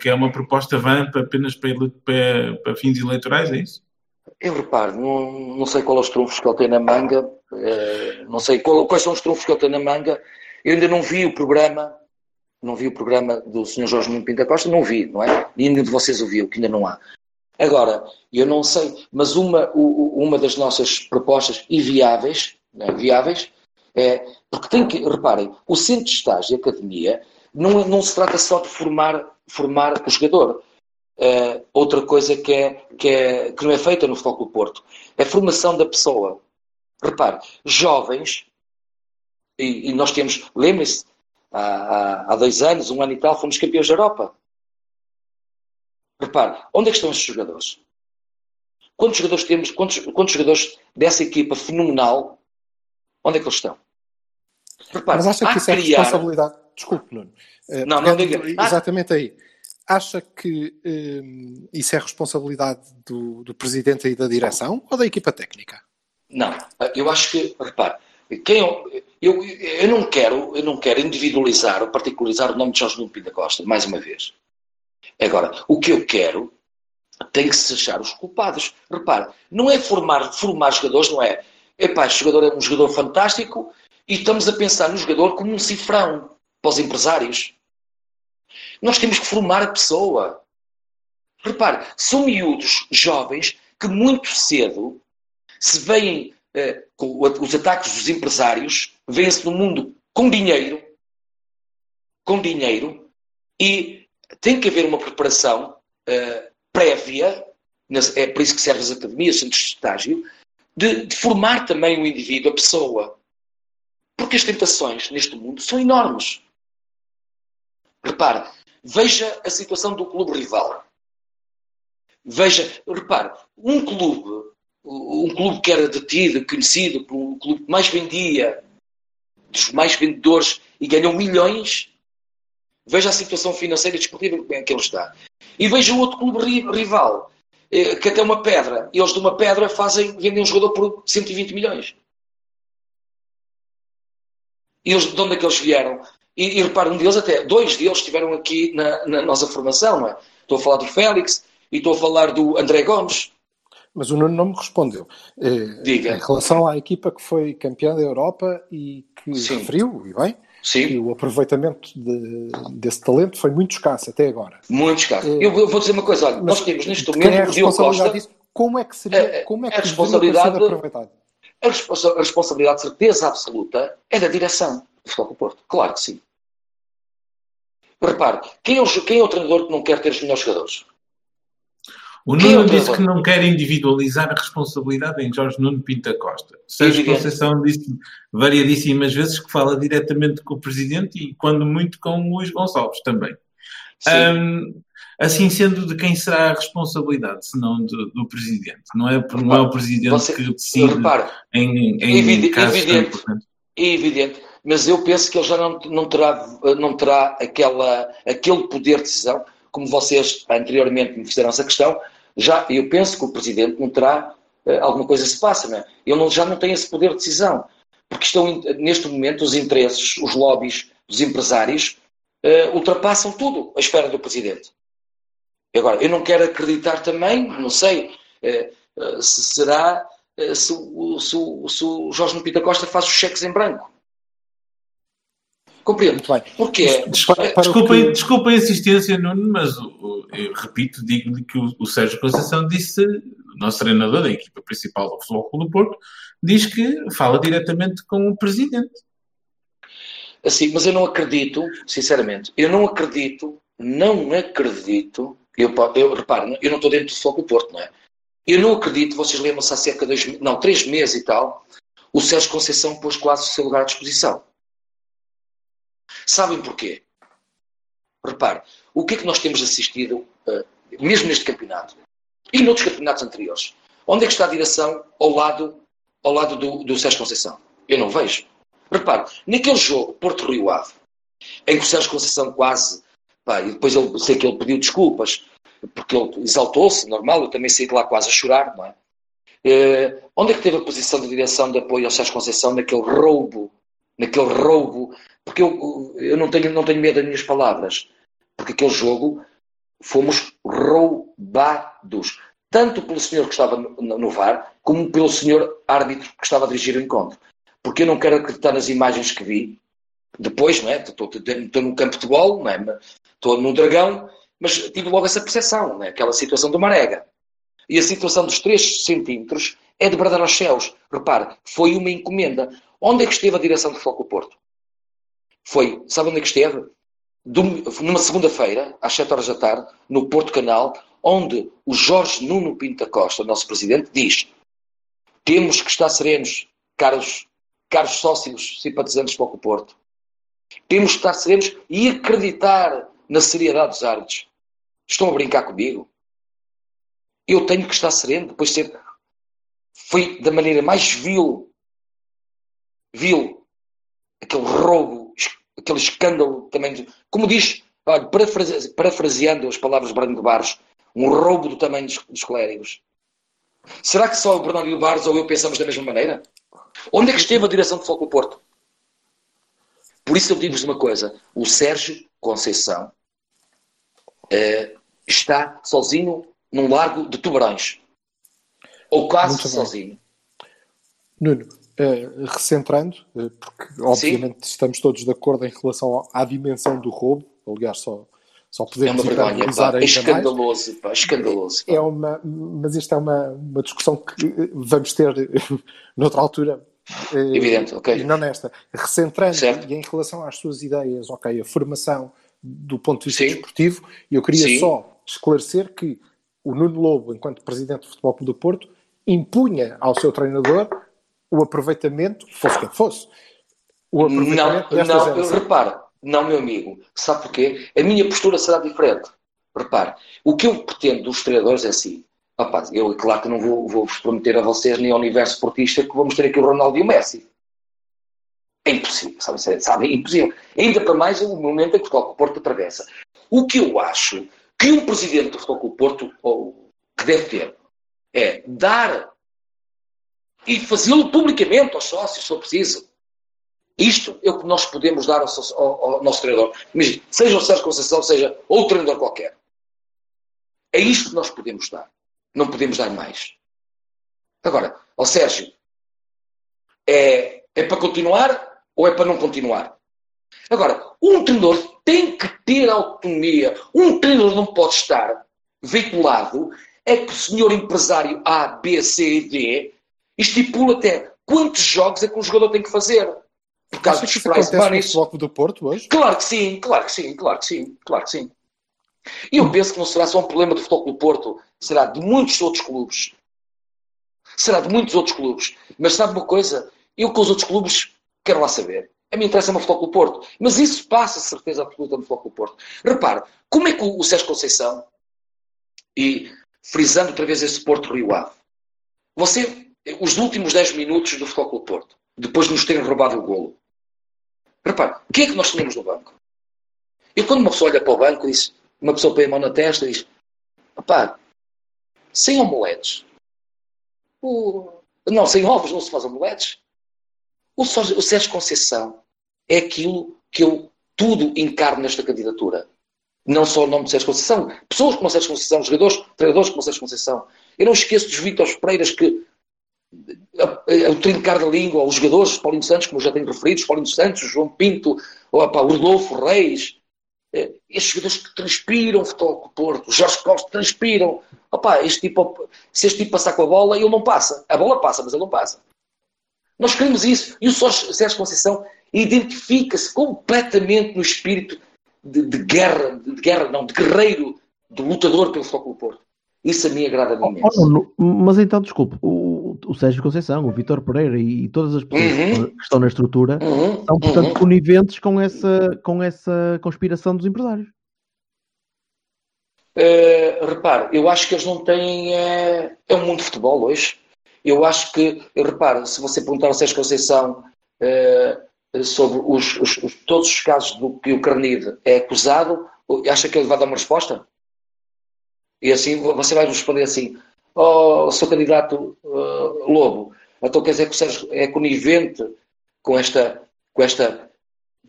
que é uma proposta vã apenas para, para, para fins eleitorais, é isso? Eu reparo, não, não sei qual é os trunfos que ele tem na manga, eh, não sei qual, quais são os trunfos que ele tem na manga. Eu ainda não vi o programa, não vi o programa do Sr. Jorge Nuno Pinta Costa, não vi, não é? E nenhum de vocês ouviu, que ainda não há. Agora, eu não sei, mas uma, uma das nossas propostas e viáveis, né, viáveis, é, porque tem que, reparem, o centro de estágio e academia não, não se trata só de formar, formar o jogador. Uh, outra coisa que, é, que, é, que não é feita no Futebol do Porto é a formação da pessoa. Repare, jovens, e, e nós temos, lembrem-se, há, há, há, dois anos, um ano e tal, fomos campeões da Europa. Repare, onde é que estão esses jogadores? Quantos jogadores temos, quantos, quantos jogadores dessa equipa fenomenal, onde é que eles estão? Repare, Mas acha que isso é criar... responsabilidade? Desculpe, Nuno. Uh, não, não diga. Exatamente ah. aí. Acha que um, isso é responsabilidade do, do presidente e da direção ou da equipa técnica? Não, eu acho que, repare, quem eu, eu, eu, não quero, eu não quero individualizar ou particularizar o nome de Jorge Nuno Pinta Costa, mais uma vez. Agora, o que eu quero tem que se achar os culpados. Repara, não é formar, formar jogadores, não é? Epá, este jogador é um jogador fantástico e estamos a pensar no jogador como um cifrão para os empresários. Nós temos que formar a pessoa. Repare, são miúdos jovens que muito cedo se veem eh, com os ataques dos empresários, veem-se no mundo com dinheiro, com dinheiro, e tem que haver uma preparação eh, prévia, é por isso que servem as academias, centros de estágio, de, de formar também o indivíduo, a pessoa. Porque as tentações neste mundo são enormes. Repare, veja a situação do clube rival. Veja, repare, um clube, um clube que era detido, conhecido o clube que mais vendia, dos mais vendedores e ganhou milhões, veja a situação financeira e desportiva em que ele está. E veja o outro clube rival, eh, que até uma pedra, eles de uma pedra fazem, vendem um jogador por 120 milhões. E eles, de onde é que eles vieram? E, e repara, um deles até, dois deles estiveram aqui na, na nossa formação, não é? Estou a falar do Félix, e estou a falar do André Gomes. Mas o Nuno não me respondeu. Eh, Diga. Em relação à equipa que foi campeã da Europa e que Sim. referiu, e bem, Sim. que o aproveitamento de, desse talento foi muito escasso até agora. Muito escasso. Eh, Eu, eu vou dizer uma coisa, olha, nós temos neste quem é a momento responsabilidade Costa. disso? Como é que seria, É, como é é que a responsabilidade- aproveitado? A, responsa- a responsabilidade, de certeza absoluta, é da direção do Futebol do Porto. Claro que sim. Repare, quem é, o, quem é o treinador que não quer ter os melhores jogadores? O Quem é o Nuno disse que não quer individualizar a responsabilidade em Jorge Nuno Pinta Costa. Sérgio Evidente. Conceição disse variadíssimas vezes que fala diretamente com o Presidente e, quando muito, com o Luís Gonçalves também. Hum, assim sendo, de quem será a responsabilidade, se não do, do Presidente? Não é, não é o Presidente Você- que decide repare, em, em Evide- casos evidente. é evidente, mas eu penso que ele já não, não terá, não terá aquela, aquele poder de decisão, como vocês anteriormente me fizeram essa questão, já, eu penso que o Presidente não terá, eh, alguma coisa se passa, não é? Ele não- já não tem esse poder de decisão, porque estão, neste momento, os interesses, os lobbies dos empresários eh, ultrapassam tudo à espera do Presidente. Agora, eu não quero acreditar também, não sei, eh, eh, se será se, o- se se o Jorge da Costa faz os cheques em branco. Compreendo. Muito bem. Porque o Desculpem, que- desculpem a insistência, Nuno, mas eu repito, digo-lhe que o, o Sérgio Conceição disse, o nosso treinador da equipa principal do Futebol Clube do Porto, diz que fala diretamente com o Presidente. assim, mas eu não acredito, sinceramente, eu não acredito, não acredito, eu, eu reparo, eu não estou dentro do Futebol do Porto, não é? Eu não acredito, vocês lembram-se há cerca de dois, não, três meses e tal, o Sérgio Conceição pôs quase o seu lugar à disposição. Sabem porquê? Repare, o que é que nós temos assistido, eh, mesmo neste campeonato e noutros campeonatos anteriores? Onde é que está a direção ao lado, ao lado do, do Sérgio Conceição? Eu não vejo. Repare, naquele jogo, Porto Rio Ave, em que o Sérgio Conceição quase, pá, e depois ele, sei que ele pediu desculpas, porque ele exaltou-se, normal, eu também saí de lá quase a chorar, não é? Eh, onde é que teve a posição de direção de apoio ao Sérgio Conceição naquele roubo, naquele roubo, porque eu, eu não, tenho, não tenho medo das minhas palavras, porque aquele jogo fomos roubados, tanto pelo senhor que estava no, no VAR, como pelo senhor árbitro que estava a dirigir o encontro. Porque eu não quero acreditar nas imagens que vi, depois, não é? Estou, estou, no campo de futebol, não é? Estou no Dragão, mas tive logo essa percepção, é? Aquela situação do Marega. E a situação dos 3 centímetros é de bradar aos céus. Repare, foi uma encomenda. Onde é que esteve a direção do Foco Porto? Foi, sabe onde é que esteve? Numa segunda-feira, às 7 horas da tarde, no Porto Canal, onde o Jorge Nuno Pinto da Costa, nosso presidente, diz temos que estar serenos, caros, caros sócios simpatizantes do Foco Porto. Temos que estar serenos e acreditar na seriedade dos árbitros. Estão a brincar comigo? Eu tenho que estar sereno depois de ser. Foi da maneira mais vil, vil, aquele roubo, aquele escândalo também. de- Como diz, olha, parafrase- parafraseando as palavras de Branco de Barros, um roubo do tamanho dos, dos clérigos. Será que só o Bernardo Barros ou eu pensamos da mesma maneira? Onde é que esteve a direção do Foco Porto? Por isso eu digo-vos uma coisa: o Sérgio Conceição uh, está sozinho num largo de tubarões. Ou quase sozinho. Nuno, uh, recentrando, uh, porque obviamente Sim. estamos todos de acordo em relação à dimensão do roubo, aliás, só, só podemos é uma vergonha, pá, é escandaloso, pá, escandaloso. Pá. É uma, mas isto é uma, uma discussão que vamos ter noutra altura. Evidente, ok. E não nesta. Recentrando certo. e em relação às suas ideias, ok, a formação do ponto de vista Sim. desportivo, eu queria Sim. só esclarecer que o Nuno Lobo, enquanto presidente do Futebol Clube do Porto, impunha ao seu treinador o aproveitamento, fosse quem fosse. O aproveitamento não, não, eu não, meu amigo. Sabe porquê? A minha postura será diferente. Repare, o que eu pretendo dos treinadores é assim. Rapaz, eu, claro que não vou, vou vos prometer a vocês nem ao universo esportista que vamos ter aqui o Ronaldo e o Messi. É impossível, sabe? sabe? É impossível. Ainda para mais o momento em que o Porto atravessa. O que eu acho que um presidente do Futebol Porto ou, que deve ter é dar e fazê-lo publicamente aos sócios, se for preciso. Isto é o que nós podemos dar ao, ao, ao nosso treinador. Seja o Sérgio Conceição, seja outro treinador qualquer. É isto que nós podemos dar. Não podemos dar mais. Agora, ao Sérgio, é, é para continuar ou é para não continuar? Agora, um treinador tem que ter autonomia. Um treinador não pode estar veiculado é que o senhor empresário A, B, C e D estipula até quantos jogos é que um jogador tem que fazer. Por causa dos prize money. No do Porto hoje? Claro que sim, claro que sim, claro que sim, claro que sim. E eu penso que não será só um problema do Futebol do Porto, será de muitos outros clubes. Será de muitos outros clubes. Mas sabe uma coisa? Eu com os outros clubes quero lá saber. A mim interessa-me o Futebol Porto. Mas isso passa certeza absoluta no Futebol Porto. Repare, como é que o Sérgio Conceição, e frisando outra vez esse Porto Rio Ave, você, os últimos 10 minutos do Futebol Porto, depois de nos terem roubado o golo. Repare, quem é que nós tínhamos no banco? E quando uma pessoa olha para o banco, diz, uma pessoa põe a mão na testa e diz: Rapaz, sem omeletes. O... Não, sem ovos não se faz omeletes. O, o Sérgio Conceição é aquilo que eu tudo encarno nesta candidatura. Não só o nome de Sérgio Conceição, pessoas como Sérgio Conceição, jogadores, treinadores como Sérgio Conceição. Eu não esqueço dos Vítor Pereiras que o trincar da língua, os jogadores, Paulinho Santos, como já tenho referido, Paulinho Santos, João Pinto, o Rodolfo Reis, eh, estes jogadores que transpiram futebol com o Porto, Jorge Costa transpiram. Opa, este tipo, se este tipo passar com a bola, ele não passa. A bola passa, mas ele não passa. Nós queremos isso. E o Sérgio Conceição identifica-se completamente no espírito de, de, guerra, de guerra, não, de guerreiro, de lutador pelo futebol do Porto. Isso a mim agrada-me oh, imenso. Oh, mas então, desculpe, o, o Sérgio Conceição, o Vitor Pereira e todas as pessoas uhum. que estão na estrutura uhum. são, portanto, uhum. coniventes com essa, com essa conspiração dos empresários. Uh, repare, eu acho que eles não têm. É, é um mundo de futebol hoje. Eu acho que, eu reparo, se você perguntar ao Sérgio Conceição uh, sobre os, os, os, todos os casos do que o Carnide é acusado, acha que ele vai dar uma resposta? E assim você vai responder assim: Oh, seu candidato uh, Lobo, então quer dizer que o Sérgio é conivente com esta, com esta,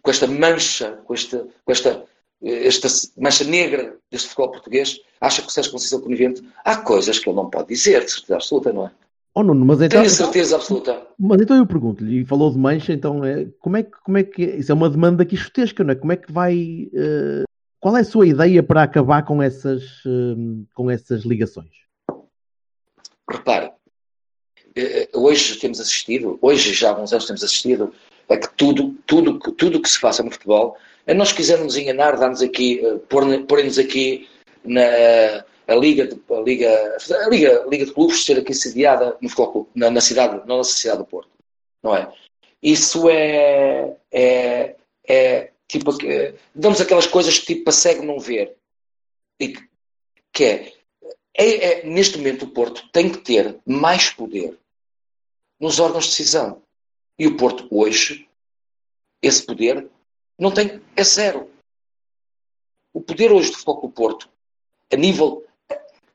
com esta mancha, com esta, com esta, esta mancha negra deste futebol português? Acha que o Sérgio Conceição é conivente? Há coisas que ele não pode dizer, de certeza absoluta, não é? Oh, Nuno, mas então, Tenho certeza absoluta. Mas então eu pergunto-lhe, e falou de mancha, então é, como, é que, como é que. Isso é uma demanda quixotesca, não é? Como é que vai uh, qual é a sua ideia para acabar com essas, hum, com essas ligações? Repare, eh, hoje temos assistido, hoje já há alguns anos temos assistido a que tudo, tudo, tudo que se faça no futebol, a nós quisermos enganar, dar-nos aqui, pôr-nos aqui na a Liga, de, a Liga, a Liga, a Liga de Clubes ser aqui sediada no futebol, na, na cidade, na nossa cidade do Porto, não é? Isso é, é, é Tipo, damos aquelas coisas que tipo para cego não ver. E que é, é, é, neste momento o Porto tem que ter mais poder nos órgãos de decisão. E o Porto hoje, esse poder, não tem, é zero. O poder hoje do Futebol do Porto, a nível.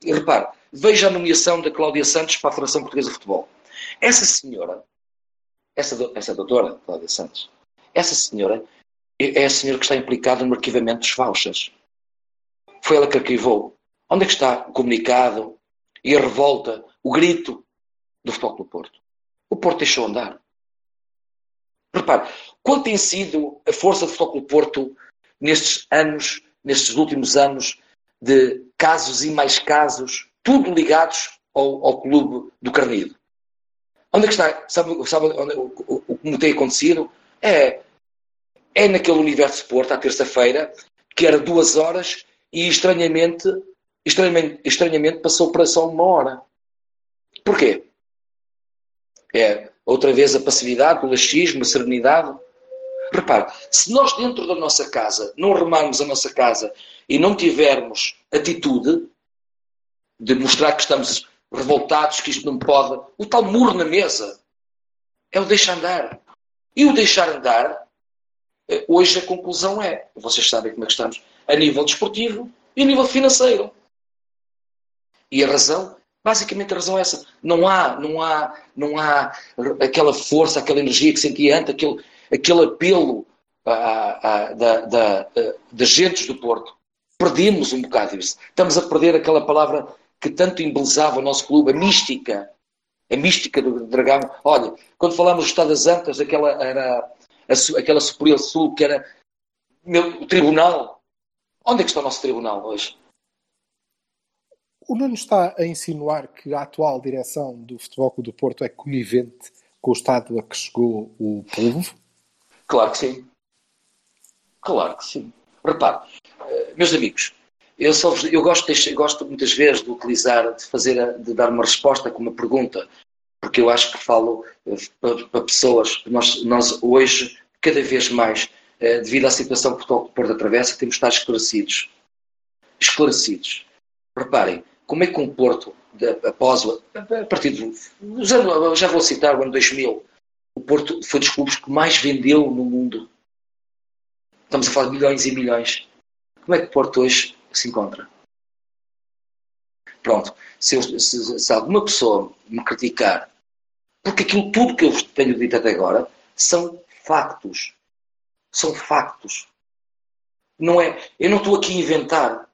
E repare, veja a nomeação da Cláudia Santos para a Federação Portuguesa de Futebol. Essa senhora, essa, essa doutora, Cláudia Santos, essa senhora é a senhora que está implicada no arquivamento dos vouchers. foi ela que arquivou. Onde é que está o comunicado e a revolta, o grito do Futebol do Porto? O Porto deixou andar. Repare, qual tem sido a força do Futebol do Porto nestes anos, nestes últimos anos, de casos e mais casos, tudo ligados ao, ao clube do Carnido? Onde é que está? Sabe, sabe onde, o, que tem acontecido? É, é naquele universo Porto, à terça-feira, que era duas horas e estranhamente, estranhamente, estranhamente passou para só uma hora. Porquê? É outra vez a passividade, o laxismo, a serenidade. Repare, se nós dentro da nossa casa não remarmos a nossa casa e não tivermos atitude de mostrar que estamos revoltados, que isto não pode, o tal muro na mesa é o deixar andar. E o deixar andar, eh, hoje a conclusão é, vocês sabem como é que estamos, a nível desportivo e a nível financeiro. E a razão, basicamente a razão é essa. Não há, não há, não há aquela força, aquela energia que sentia antes, aquele, aquele apelo da, da, das gentes do Porto. Perdemos um bocado isso. Estamos a perder aquela palavra que tanto embelezava o nosso clube, a mística. A mística do dragão. Olha, quando falámos do Estado das Antas, aquela era a, aquela Superior Sul, que era meu, o tribunal. Onde é que está o nosso tribunal hoje? O Nuno está a insinuar que a atual direção do Futebol Clube do Porto é conivente com o estado a que chegou o povo? Claro que sim. Claro que sim. Repare, eh, meus amigos, eu, só, eu gosto, de, gosto muitas vezes de utilizar, de fazer, de dar uma resposta com uma pergunta, porque eu acho que falo eh, para, para pessoas, nós, nós hoje, cada vez mais, eh, devido à situação que o Porto atravessa, temos de estar esclarecidos. Esclarecidos. Reparem, como é que um Porto, após, a partir do. Já vou citar o ano 2000, o Porto foi dos clubes que mais vendeu no mundo. Estamos a falar de milhões e milhões. Como é que o Porto hoje se encontra? Pronto, se, eu, se, se alguma pessoa me criticar, porque aquilo tudo que eu tenho dito até agora são factos. São factos. Não é, eu não estou aqui a inventar.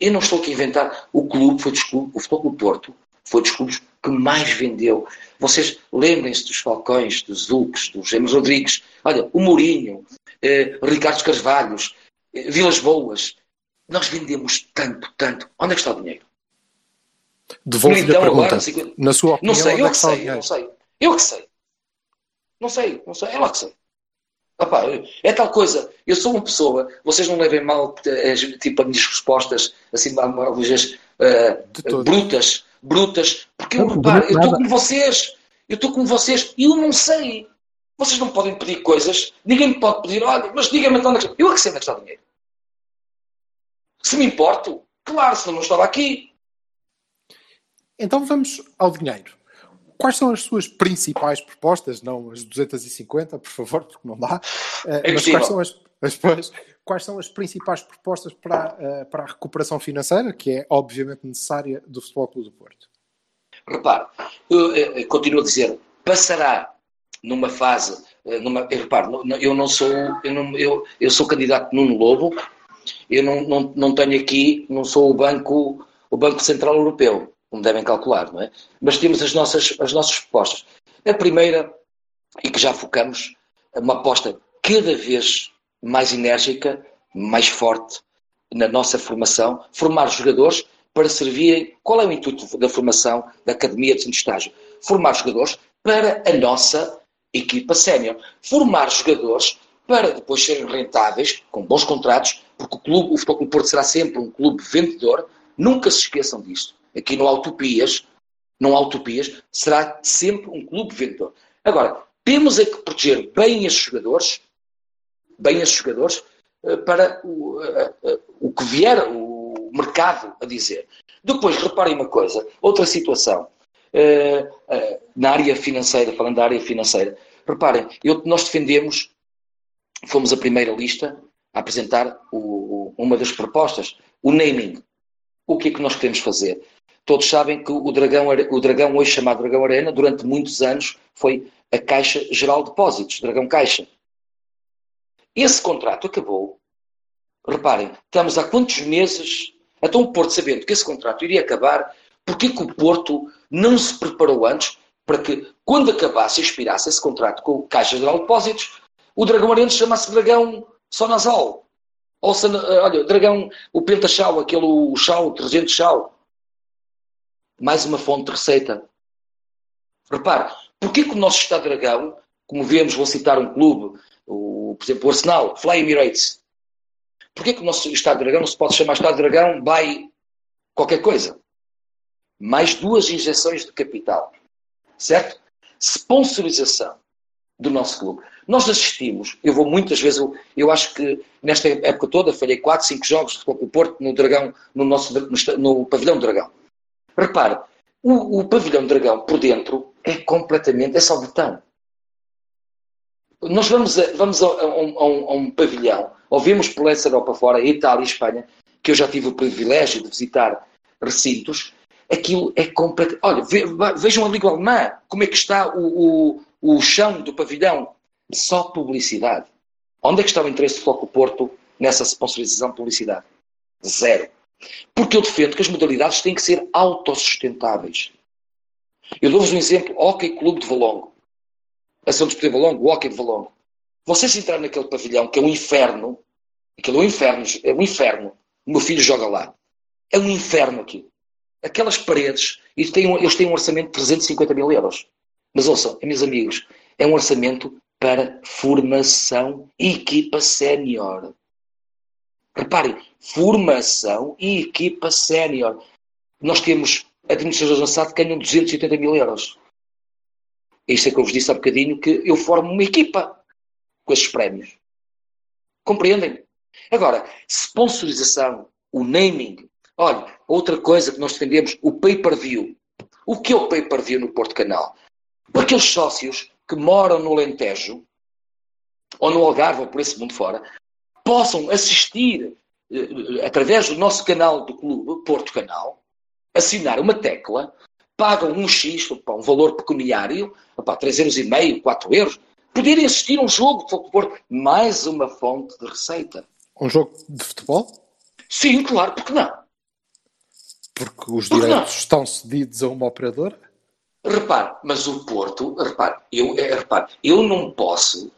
Eu não estou aqui a inventar. O clube foi clubes, o Futebol do Porto foi dos clubes que mais vendeu. Vocês lembrem-se dos Falcões, dos Zulques, dos James Rodrigues, olha, o Mourinho, eh, Ricardo Carvalhos, eh, Vilas Boas. Nós vendemos tanto, tanto. Onde é que está o dinheiro? Devolve-lhe então, a pergunta. Agora, Na sua opinião, não sei, eu é que sei, eu não sei. Eu que sei. Não sei, não sei, é lá que sei. Opa, é tal coisa, eu sou uma pessoa, vocês não levem mal é, tipo as minhas respostas assim, vezes uh, brutas, brutas, porque eu, reparo, eu estou como vocês, eu estou como vocês e eu não sei. Vocês não podem pedir coisas, ninguém me pode pedir, olha, mas diga-me então onde é que Eu é que sei onde é está o dinheiro. Se me importo, claro, senão não estava aqui. Então vamos ao dinheiro. Quais são as suas principais propostas? Não as 250, por favor, porque não dá. É mas quais são as, as, quais são as principais propostas para, uh, para a recuperação financeira, que é obviamente necessária do Futebol Clube do Porto? Repare, eu, eu, continuo a dizer, passará numa fase, eh, numa, eu, repare, eu não sou, eu, não, eu, eu sou candidato Nuno Lobo, eu não, não, não tenho aqui, não sou o Banco, o banco Central Europeu como devem calcular, não é? Mas temos as nossas, as nossas propostas. A primeira, e que já focamos, é uma aposta cada vez mais enérgica, mais forte na nossa formação, formar jogadores para servirem. Qual é o intuito da formação da Academia de Centro Estágio? Formar jogadores para a nossa equipa sénior. Formar jogadores para depois serem rentáveis, com bons contratos, porque o clube, o Futebol Clube Porto será sempre um clube vendedor. Nunca se esqueçam disto. Aqui não há utopias, não há utopias, será sempre um clube vendedor. Agora, temos é que proteger bem esses jogadores, bem esses jogadores, eh, para o, eh, eh, o que vier o mercado a dizer. Depois, reparem uma coisa, outra situação, na área financeira, falando da área financeira, reparem, eu, nós defendemos, fomos a primeira lista a apresentar o, uma das propostas, o naming. O que é que nós queremos fazer? Todos sabem que o Dragão, o Dragão, hoje chamado Dragão Arena, durante muitos anos foi a Caixa Geral de Depósitos, Dragão Caixa. Esse contrato acabou reparem, estamos há quantos meses, então o Porto sabendo que esse contrato iria acabar, porque que o Porto não se preparou antes para que, quando acabasse e expirasse esse contrato com o Caixa Geral de Depósitos, o Dragão Arense chamasse Dragão Sonazol. Ou, olha, Dragão, o Pentachau, aquele chau, o detergente chau. Mais uma fonte de receita. Repare, porquê que o nosso Estado Dragão, como vemos, vou citar um clube, o, por exemplo, o Arsenal, Fly Emirates, porquê que o nosso Estado Dragão não se pode chamar Estado Dragão by qualquer coisa? Mais duas injeções de capital certo? Sponsorização do nosso clube. Nós assistimos, eu vou muitas vezes, eu, eu acho que nesta época toda falhei 4, 5 jogos com o Porto no Dragão, no nosso no, no pavilhão Dragão. Repare, o, o pavilhão Dragão por dentro é completamente, é só botão. Nós vamos a, vamos a, a, um, a um, pavilhão, ouvimos por essa Europa fora, Itália e Espanha, que eu já tive o privilégio de visitar recintos, aquilo é completo. Olha, vejam a língua alemã, como é que está o, o, o chão do pavilhão. Só publicidade. Onde é que está o interesse do Foco Porto nessa sponsorização de publicidade? Zero. Porque eu defendo que as modalidades têm que ser autossustentáveis. Eu dou-vos um exemplo: Hockey Clube de Valongo. Ação Desportiva Valongo, Hockey de Valongo. Vocês entrarem naquele pavilhão, que é um inferno, aquilo é um inferno, é um inferno. O meu filho joga lá. É um inferno aquilo aquelas paredes, eles têm um orçamento de 350 mil euros. Mas ouçam, meus amigos, é um orçamento para formação equipa sénior. Reparem, formação e equipa sénior. Nós temos administradores avançados que ganham 280 mil euros. Isto é que eu vos disse há bocadinho, que eu formo uma equipa com esses prémios. Compreendem? Agora, sponsorização, o naming, Olha, outra coisa que nós defendemos, o pay-per-view. O que é o pay-per-view no Porto Canal? Aqueles sócios que moram no Lentejo, ou no Algarve, ou por esse mundo fora, possam assistir eh, através do nosso canal do clube, Porto Canal, assinar uma tecla, pagam um X, um valor pecuniário, opá, 3,5 euros, 4 euros, poderem assistir um jogo de Porto. Mais uma fonte de receita. Um jogo de futebol? Sim, claro, porque não? Porque os Porque direitos não? estão cedidos a uma operadora? Repare, mas o Porto, repare, eu, é, repare, eu não posso.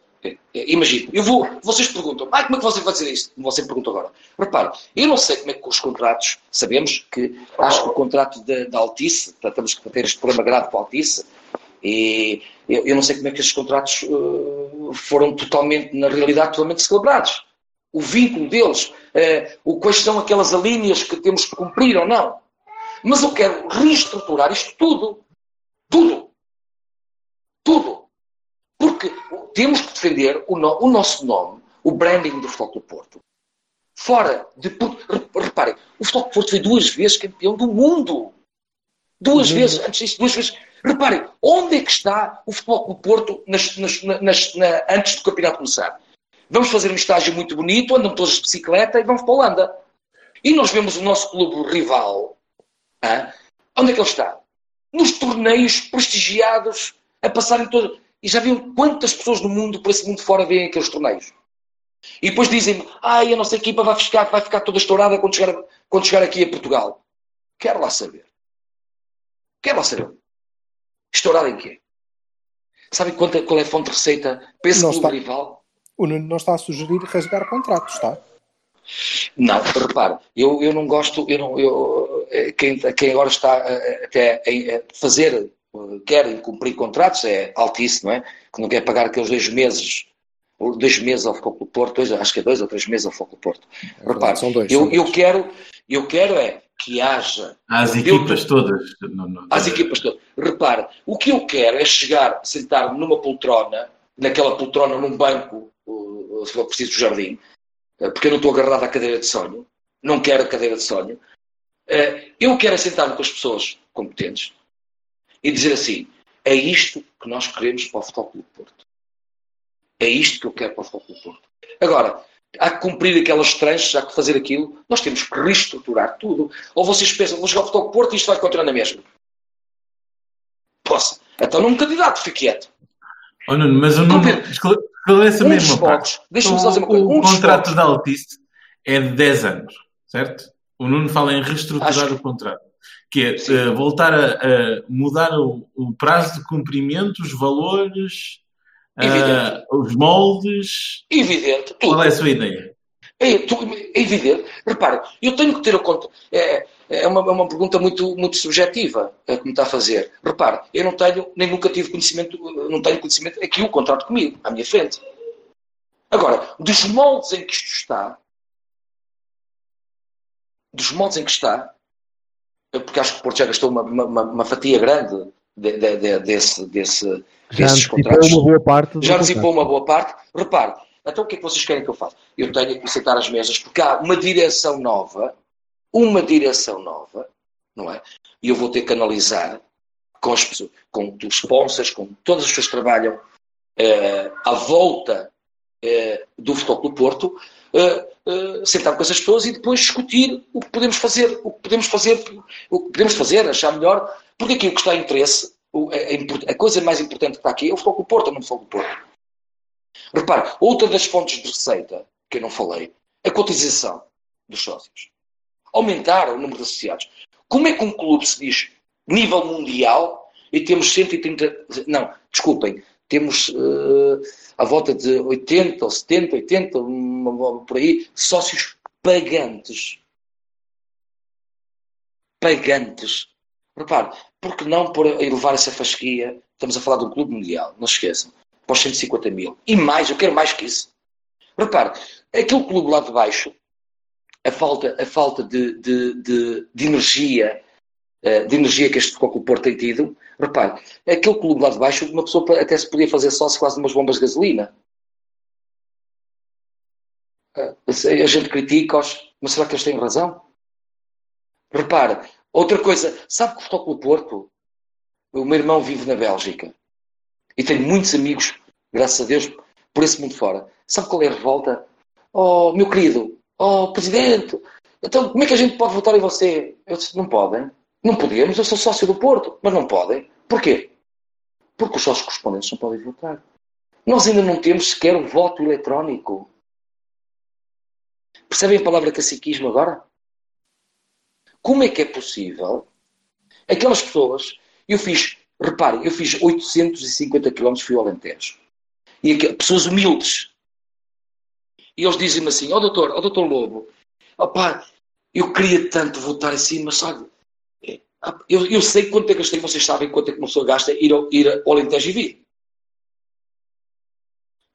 É, imagino, eu vou, vocês perguntam, ah, como é que você vai dizer isto? Você me pergunta agora. Repare, eu não sei como é que os contratos, sabemos que acho que o contrato da Altice, estamos a ter este problema grave com a Altice, e eu, eu, não sei como é que esses contratos uh, foram totalmente, na realidade, totalmente celebrados. O vínculo deles, uh, o, quais são aquelas alíneas que temos que cumprir ou não. Mas eu quero reestruturar isto tudo. Tudo. Tudo. Temos que defender o, no, o nosso nome, o branding do Futebol do Porto. Fora de. Reparem, o Futebol do Porto foi duas vezes campeão do mundo. Duas uhum. vezes, antes disso, duas vezes. Reparem, onde é que está o Futebol do Porto nas, nas, nas, na, antes do campeonato começar? Vamos fazer um estágio muito bonito, andam todos de bicicleta e vamos para a Holanda. E nós vemos o nosso clube rival ah, onde é que ele está? Nos torneios prestigiados, a passarem todo. E já viram quantas pessoas no mundo, por esse mundo fora, veem aqueles torneios? E depois dizem-me, ai, a nossa equipa vai ficar, vai ficar toda estourada quando chegar, quando chegar aqui a Portugal. Quero lá saber. Quero lá saber. Estourada em quê? Sabem qual é a fonte de receita esse clube está, rival? O Nuno não está a sugerir rasgar contratos, está? Não, repare, eu, eu não gosto, eu não, eu, eh, quem, quem agora está eh, até a fazer, quer cumprir contratos, é Altice, não é? Que não quer pagar aqueles dois meses, dois meses ao Foco do Porto, dois, acho que é dois ou três meses ao Foco do Porto. É repare, são dois, eu, são dois. eu quero, eu quero é que haja. Às equipas todas. Não, não, às equipas todas. Repare, o que eu quero é chegar, sentar-me numa poltrona, naquela poltrona num banco, se for preciso, do jardim, eh, porque eu não estou agarrado à cadeira de sonho, não quero a cadeira de sonho. Eh, eu quero sentar-me com as pessoas competentes e dizer assim: é isto que nós queremos para o Futebol Clube Porto. É isto que eu quero para o Futebol Clube Porto. Agora, há que cumprir aquelas tranches, há que fazer aquilo, nós temos que reestruturar tudo. Ou vocês pensam, vou jogar o Futebol Porto e isto vai continuar na mesma. Posso. Então não me candidato, fique quieto. Oh, Nuno, mas o Nuno, esclarece a mesma parte. Deixa-me só dizer uma coisa. O contrato da Altice é de 10 anos, certo? O Nuno fala em reestruturar Acho... o contrato, que é uh, voltar a, a mudar o, o, prazo de cumprimento, os valores, uh, os moldes. Evidente. Tudo. Qual é a sua ideia? É, é evidente. Repare, eu tenho que ter a conta. É, é uma, é uma pergunta muito, muito subjetiva é, que me está a fazer. Repare, eu não tenho, nem nunca tive conhecimento, não tenho conhecimento, aqui o contrato comigo, à minha frente. Agora, dos moldes em que isto está, dos moldes em que está, porque acho que o Porto já gastou uma, uma, uma fatia grande de, de, de, desse, desse, já desses contratos. Uma boa parte já antecipou uma boa parte. Repare, então o que é que vocês querem que eu faça? Eu tenho que sentar as mesas, porque há uma direção nova, uma direção nova, não é? E eu vou ter que analisar com, as, com os sponsors, com todas as pessoas que trabalham eh, à volta eh, do Futebol do Porto, sentar com essas pessoas e depois discutir o que podemos fazer, o que podemos fazer, o que podemos fazer, achar melhor, porque aqui o que está em interesse, a, a, coisa mais importante que está aqui é o Futebol do Porto, não o Futebol do Porto. Repare, outra das fontes de receita, que eu não falei, a cotização dos sócios. Aumentar o número de associados. Como é que um clube se diz nível mundial e temos 130. Não, desculpem, temos uh, à volta de 80 ou 70, 80, uma, por aí, sócios pagantes. Pagantes. Repare, por que não por elevar essa fasquia? Estamos a falar um clube mundial, não se esqueçam. Para os 150 mil. E mais, eu quero mais que isso. Repare, aquele clube lá de baixo, a falta, a falta de, de, de, de energia, eh, de energia que este Futebol Porto tem tido, repare, aquele clube lá de baixo, uma pessoa até se podia fazer sócio quase umas bombas de gasolina. Eh, a gente critica-os, mas será que eles têm razão? Repare, outra coisa, sabe que o Futebol Porto, o meu irmão vive na Bélgica e tenho muitos amigos, graças a Deus, por esse mundo fora. Sabe qual é a revolta? Oh, meu querido, oh, presidente, então como é que a gente pode votar em você? Eu disse, não podem. Não podemos, eu sou sócio do Porto, mas não podem. Porquê? Porque os sócios correspondentes não podem votar. Nós ainda não temos sequer o voto eletrónico. Percebem a palavra caciquismo agora? Como é que é possível aquelas pessoas. Eu fiz, reparem, eu fiz 850 km fui ao Alentejo. E aqui, pessoas humildes. E eles dizem-me assim: Ó oh, doutor, ó oh, doutor Lobo, opá, eu queria tanto votar assim, mas olha, eu, eu sei quanto é que gastei, vocês sabem quanto é que uma pessoa gasta ir ao, ir ao Alentejo e vir.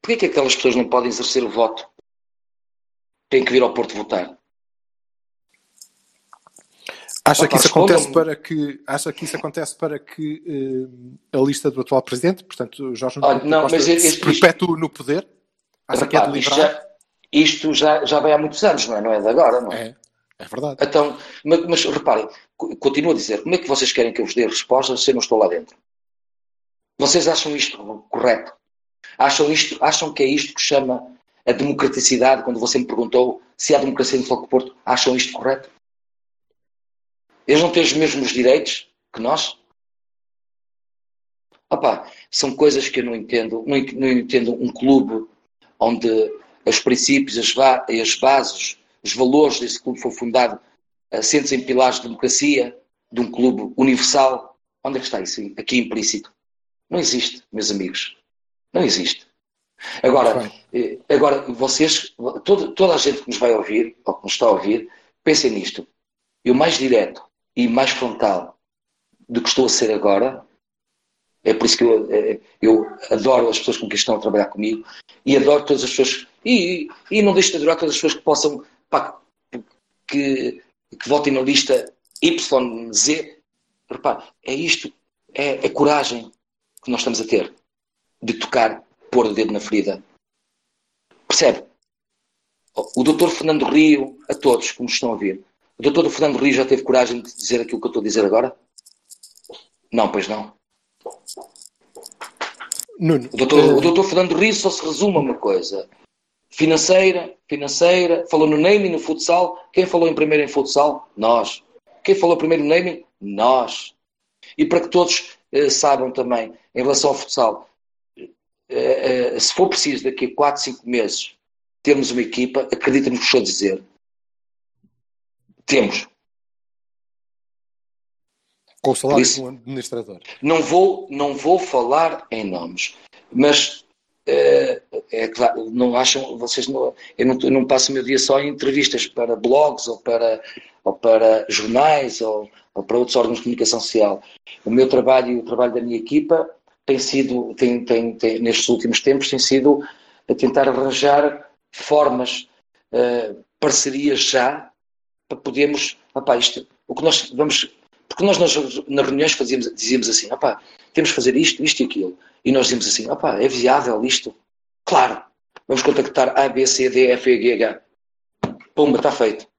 Porquê é que aquelas pessoas não podem exercer o voto? Têm que vir ao Porto votar. Acha que, isso acontece para que, acha que isso acontece para que uh, a lista do atual presidente, portanto, Jorge Olha, não, mas este, se perpetue no poder? Acha que é deliberado? Isto, já, isto já, já vem há muitos anos, não é? Não é de agora, não é? É, é verdade. Então, mas, mas reparem, continuo a dizer, como é que vocês querem que eu vos dê respostas se eu não estou lá dentro? Vocês acham isto correto? Acham, isto, acham que é isto que chama a democraticidade, quando você me perguntou se há democracia no Foco Porto, acham isto correto? Eles não têm os mesmos direitos que nós? Opa, são coisas que eu não entendo. Não, entendo um clube onde os princípios, as, as bases, os valores desse clube foram fundados assentes em pilares de democracia, de um clube universal. Onde é que está isso aqui implícito? Não existe, meus amigos. Não existe. Agora, eh, agora vocês, toda, toda a gente que nos vai ouvir, ou que nos está a ouvir, pensem nisto. Eu mais direto e mais frontal do que estou a ser agora, é por isso que eu, eh, eu adoro as pessoas com quem estão a trabalhar comigo e adoro todas as pessoas, e, e não deixo de adorar todas as pessoas que possam, pá, que que votem na lista YZ. Repare, é isto, é a coragem que nós estamos a ter de tocar, pôr o dedo na ferida. Percebe? O doutor Fernando Rio, a todos que nos estão a ver, o doutor Fernando Rio já teve coragem de dizer aquilo que eu estou a dizer agora? Não, pois não. Nuno, o, doutor, uh... o doutor Fernando Rio só se resume a uma coisa financeira, financeira, falou no naming, no futsal. Quem falou em primeiro em futsal? Nós. Quem falou primeiro no naming? Nós. E para que todos eh, saibam também, em relação ao futsal, eh, eh, se for preciso daqui a 4, 5 meses termos uma equipa, acredita-me que estou a dizer, Temos. Com o salário de um administrador. Não vou, não vou falar em nomes, mas é, é claro, não acham, vocês não, eu não, eu não passo o meu dia só em entrevistas para blogs ou para, ou para jornais ou, ou para outros órgãos de comunicação social. O meu trabalho e o trabalho da minha equipa tem sido, tem, tem, tem, nestes últimos tempos, tem sido a tentar arranjar formas, uh, parcerias já, para podermos, opá, isto, o que nós vamos, porque nós nas, nas reuniões fazíamos, dizíamos assim, opá, temos que fazer isto, isto e aquilo. E nós dizíamos assim, opá, é viável isto? Claro, vamos contactar A, B, C, D, F, E, G, H. Pumba, está feito.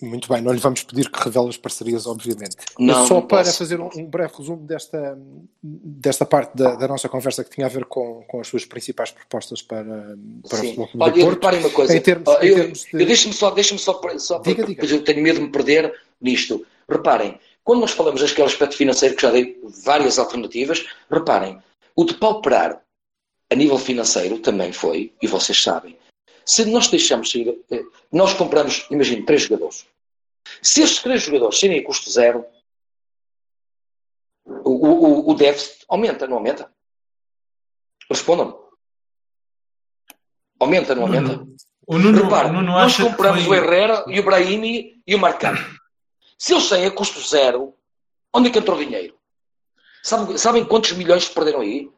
Muito bem, não lhe vamos pedir que revele as parcerias, obviamente. Não, Mas só não para posso. fazer um, um breve resumo desta, desta parte da, da, nossa conversa que tinha a ver com, com as suas principais propostas para, para Sim. o Futebol Olha, do Porto. uma coisa. Em termos, eu, em termos de... eu deixe-me só, deixe só, só diga, porque diga. eu tenho medo de me perder nisto. Reparem, quando nós falamos daquele aspecto financeiro, que já dei várias alternativas, reparem, o de pauperar a nível financeiro também foi, e vocês sabem, se nós deixamos sair, eh, nós compramos, imagine, três jogadores. Se estes três jogadores saírem a custo zero, o, o, o déficit aumenta, não aumenta? Respondam-me. Aumenta, não aumenta? O Nuno, Repare, o Nuno nós compramos foi... o Herrera e o Brahimi e o Marcano. Se eles saem a custo zero, onde é que entrou o dinheiro? Sabem, sabem quantos milhões perderam aí?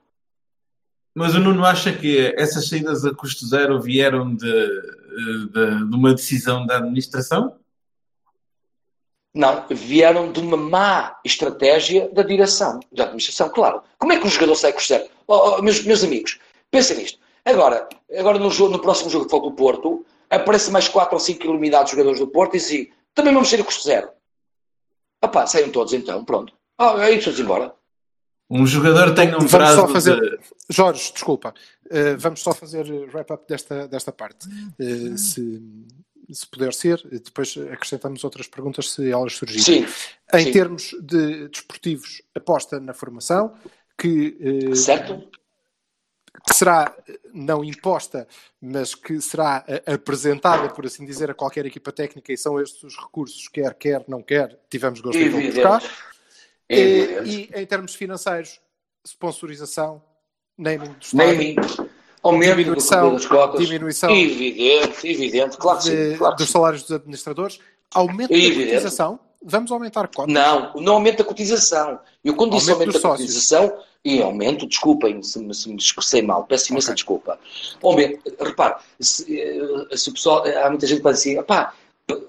Mas o Nuno acha que essas saídas a custo zero vieram de, de, de uma decisão da administração? Não, vieram de uma má estratégia da direção, da administração, claro. Como é que um jogador sai a custo zero? Oh, oh, meus, meus amigos, pensem nisto. Agora, agora no, jogo, no próximo jogo de Foco do Porto, aparece mais 4 ou 5 iluminados jogadores do Porto e dizem também vamos sair a custo zero. Opá, saiam todos então, pronto. Oh, aí todos embora. Um jogador tem um vamos prazo só fazer... de... Jorge, desculpa. Uh, vamos só fazer wrap-up desta, desta parte. Uh, se, se puder ser, depois acrescentamos outras perguntas se elas surgirem. Sim, em sim. termos de desportivos, aposta na formação, que, uh, certo? Que será não imposta, mas que será apresentada, por assim dizer, a qualquer equipa técnica, e são estes os recursos, quer, quer, não quer, tivemos gosto de buscar. E, e, em termos financeiros, sponsorização, naming do estádio, naming, aumento diminuição, das cotas, diminuição evidente, evidente, claro que sim, claro dos sim. salários dos administradores, aumento Evidente. da cotização, vamos aumentar cotas. Não, não aumenta a cotização. Eu quando disse Aumento aumento dos a sócios. cotização, e aumento, desculpem se me, se me expressei mal, peço imensa Ok. desculpa. Aumento, repare, se, eh, se o pessoal, há muita gente que vai dizer, pá,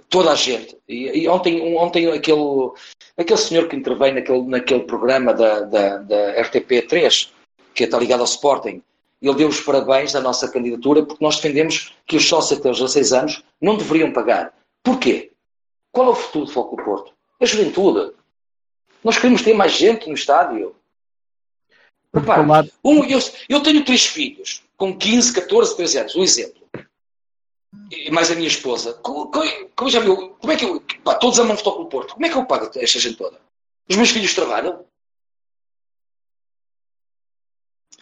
toda a gente. E, e ontem, ontem aquele, aquele senhor que intervém naquele, naquele programa da, da, da RTP3, que está ligado ao Sporting, ele deu os parabéns à nossa candidatura porque nós defendemos que os sócios até aos 16 anos não deveriam pagar. Porquê? Qual é o futuro do Foco do Porto? A juventude. Nós queremos ter mais gente no estádio. Repare, falar- um, eu, eu tenho três filhos, com 15, 14, 13 anos, um exemplo. E mais a minha esposa. Como, como- como já viu? Como é que eu. Pá, todos amam futebol do Porto. Como é que eu pago esta gente toda? Os meus filhos trabalham?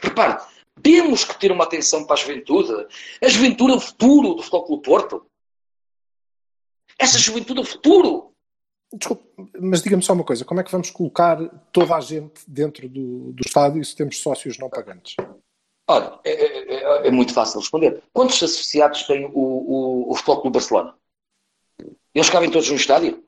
Repare, temos que ter uma atenção para a juventude. A juventude é o futuro do Futebol Clube Porto. Essa juventude é o futuro. Desculpe, mas diga-me só uma coisa: como é que vamos colocar toda a gente dentro do, do estádio se temos sócios não pagantes? Olha, é, é- é- é muito fácil responder. Quantos associados tem o, o, o Futebol Clube Barcelona? Eles cabem todos no estádio?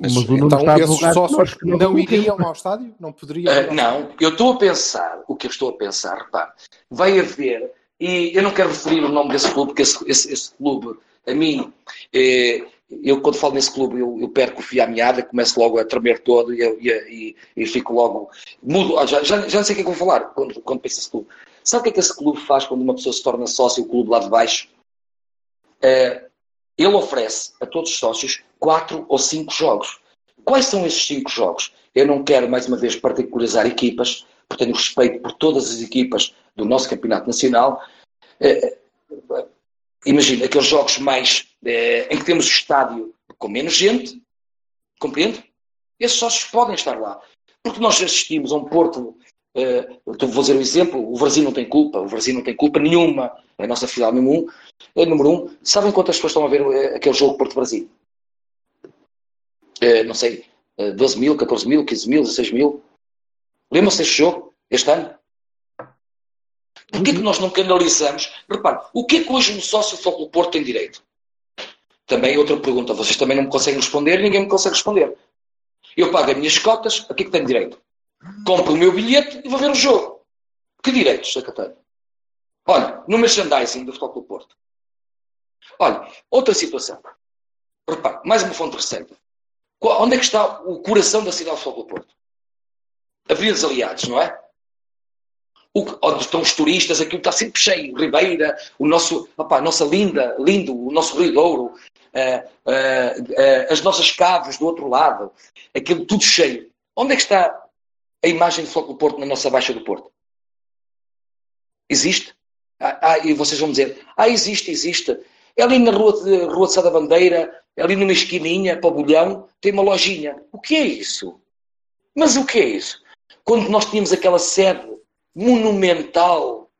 mas o Nuno então, está esses sócios que não não iriam ao estádio? Não poderiam? ao não, eu estou a pensar, o que eu estou a pensar, repare, vai haver, e eu não quero referir o nome desse clube, porque esse, esse- esse clube, a mim, eh, eu quando falo nesse clube, eu, eu perco o fio à meada, começo logo a tremer todo e, e, e- fico logo, mudo, ah, já, já, já sei o que é que vou falar quando, quando penso nesse clube. Sabe o que é que esse clube faz quando uma pessoa se torna sócio, o clube lá de baixo? Eh, ele oferece a todos os sócios quatro ou cinco jogos. Quais são esses cinco jogos? Eu não quero, mais uma vez, particularizar equipas, porque tenho respeito por todas as equipas do nosso campeonato nacional. Eh, Imagina, aqueles jogos mais eh, em que temos o estádio com menos gente, compreende? Esses sócios podem estar lá. Porque nós assistimos a um Porto Uh, vou dizer um exemplo, o Brasil não tem culpa, o Brasil não tem culpa nenhuma, a nossa final número um, é número um. Sabem quantas pessoas estão a ver uh, aquele jogo Porto-Brasil? Uh, não sei, uh, 12 mil, 14 mil, 15 mil, 16 mil. Lembram-se deste jogo, este ano? Porquê que nós não canalizamos? Repare, o que é que hoje um sócio do Porto tem direito? Também outra pergunta, vocês também não me conseguem responder, ninguém me consegue responder. Eu pago as minhas cotas, a que é que tenho direito? compro o meu bilhete e vou ver o jogo. Que direitos é tenho? Olha, no merchandising do Futebol Porto. Olha, outra situação. Repare, mais uma fonte receita. Onde é que está o coração da cidade do Futebol Porto? Avenidas Aliados, não é? O, onde estão os turistas, aquilo está sempre cheio. Ribeira, o nosso, opa, a nossa linda, lindo, o nosso Rio Douro, uh, uh, uh, as nossas caves do outro lado, aquilo tudo cheio. Onde é que está a imagem do Floco do Porto na nossa Baixa do Porto? Existe? Ah, ah, e vocês vão dizer, ah, existe, existe. É ali na rua de, rua de Sá da Bandeira, é ali numa esquininha, para o Bolhão, tem uma lojinha. O que é isso? Mas o que é isso? Quando nós tínhamos aquela sede monumental,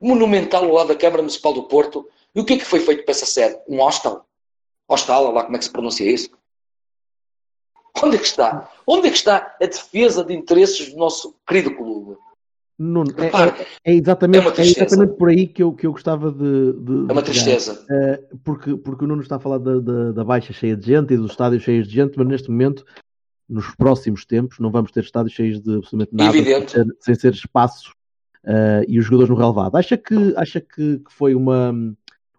monumental ao lado da Câmara Municipal do Porto, e o que é que foi feito para essa sede? Um hostel? Hostal, lá como é que se pronuncia isso? Onde é que está? Onde é que está a defesa de interesses do nosso querido clube? Nuno, é, é, é, exatamente, é, é, exatamente por aí que eu, que eu gostava de. de é uma tristeza. Uh, porque, porque o Nuno está a falar da, da, da, baixa cheia de gente e dos estádios cheios de gente, mas neste momento, nos próximos tempos, não vamos ter estádios cheios de absolutamente nada, sem ser, sem ser, espaços uh, e os jogadores no relevado. Acha que, acha que, que, foi uma,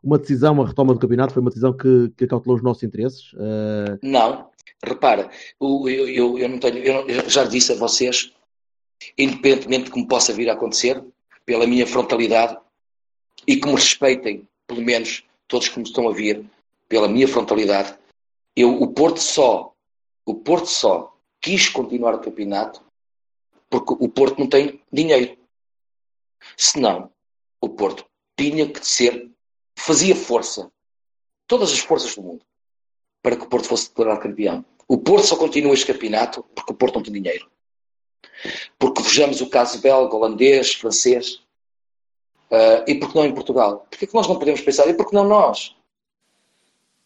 uma decisão, uma retoma do campeonato, foi uma decisão que, que acautelou os nossos interesses? Uh... Não, Repara, eu, eu, eu não tenho, eu já disse a vocês, independentemente de como possa vir a acontecer, pela minha frontalidade, e que me respeitem, pelo menos todos que me estão a vir, pela minha frontalidade, eu, o Porto só, o Porto só quis continuar o campeonato porque o Porto não tem dinheiro. Senão, o Porto tinha que ser, fazia força, todas as forças do mundo, para que o Porto fosse declarado campeão. O Porto só continua este campeonato porque o Porto não tem dinheiro. Porque vejamos o caso belga, holandês, francês. Uh, e porque não em Portugal? Porquê é que nós não podemos pensar? E porque não nós?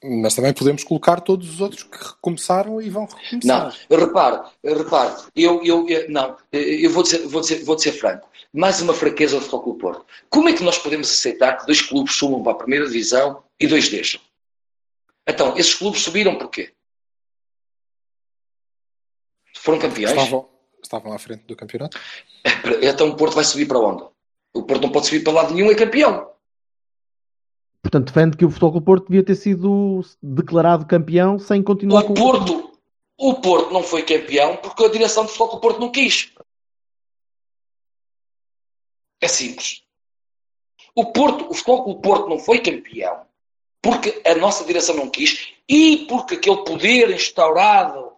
Mas também podemos colocar todos os outros que recomeçaram e vão recomeçar. Não, repare, repare, eu, eu, eu, não, eu vou dizer, vou, dizer, vou dizer franco, mais uma fraqueza do Futebol Porto. Como é que nós podemos aceitar que dois clubes subam para a primeira divisão e dois deixam? Então, esses clubes subiram porquê? Foram campeões? Estavam, estavam à frente do campeonato. Então o Porto vai subir para onde? O Porto não pode subir para lado nenhum, é campeão. Portanto, defende que o Futebol Porto devia ter sido declarado campeão sem continuar o com Porto. O Porto não foi campeão porque a direção do Futebol Porto não quis. É simples. O Porto, o Futebol Porto não foi campeão porque a nossa direção não quis e porque aquele poder instaurado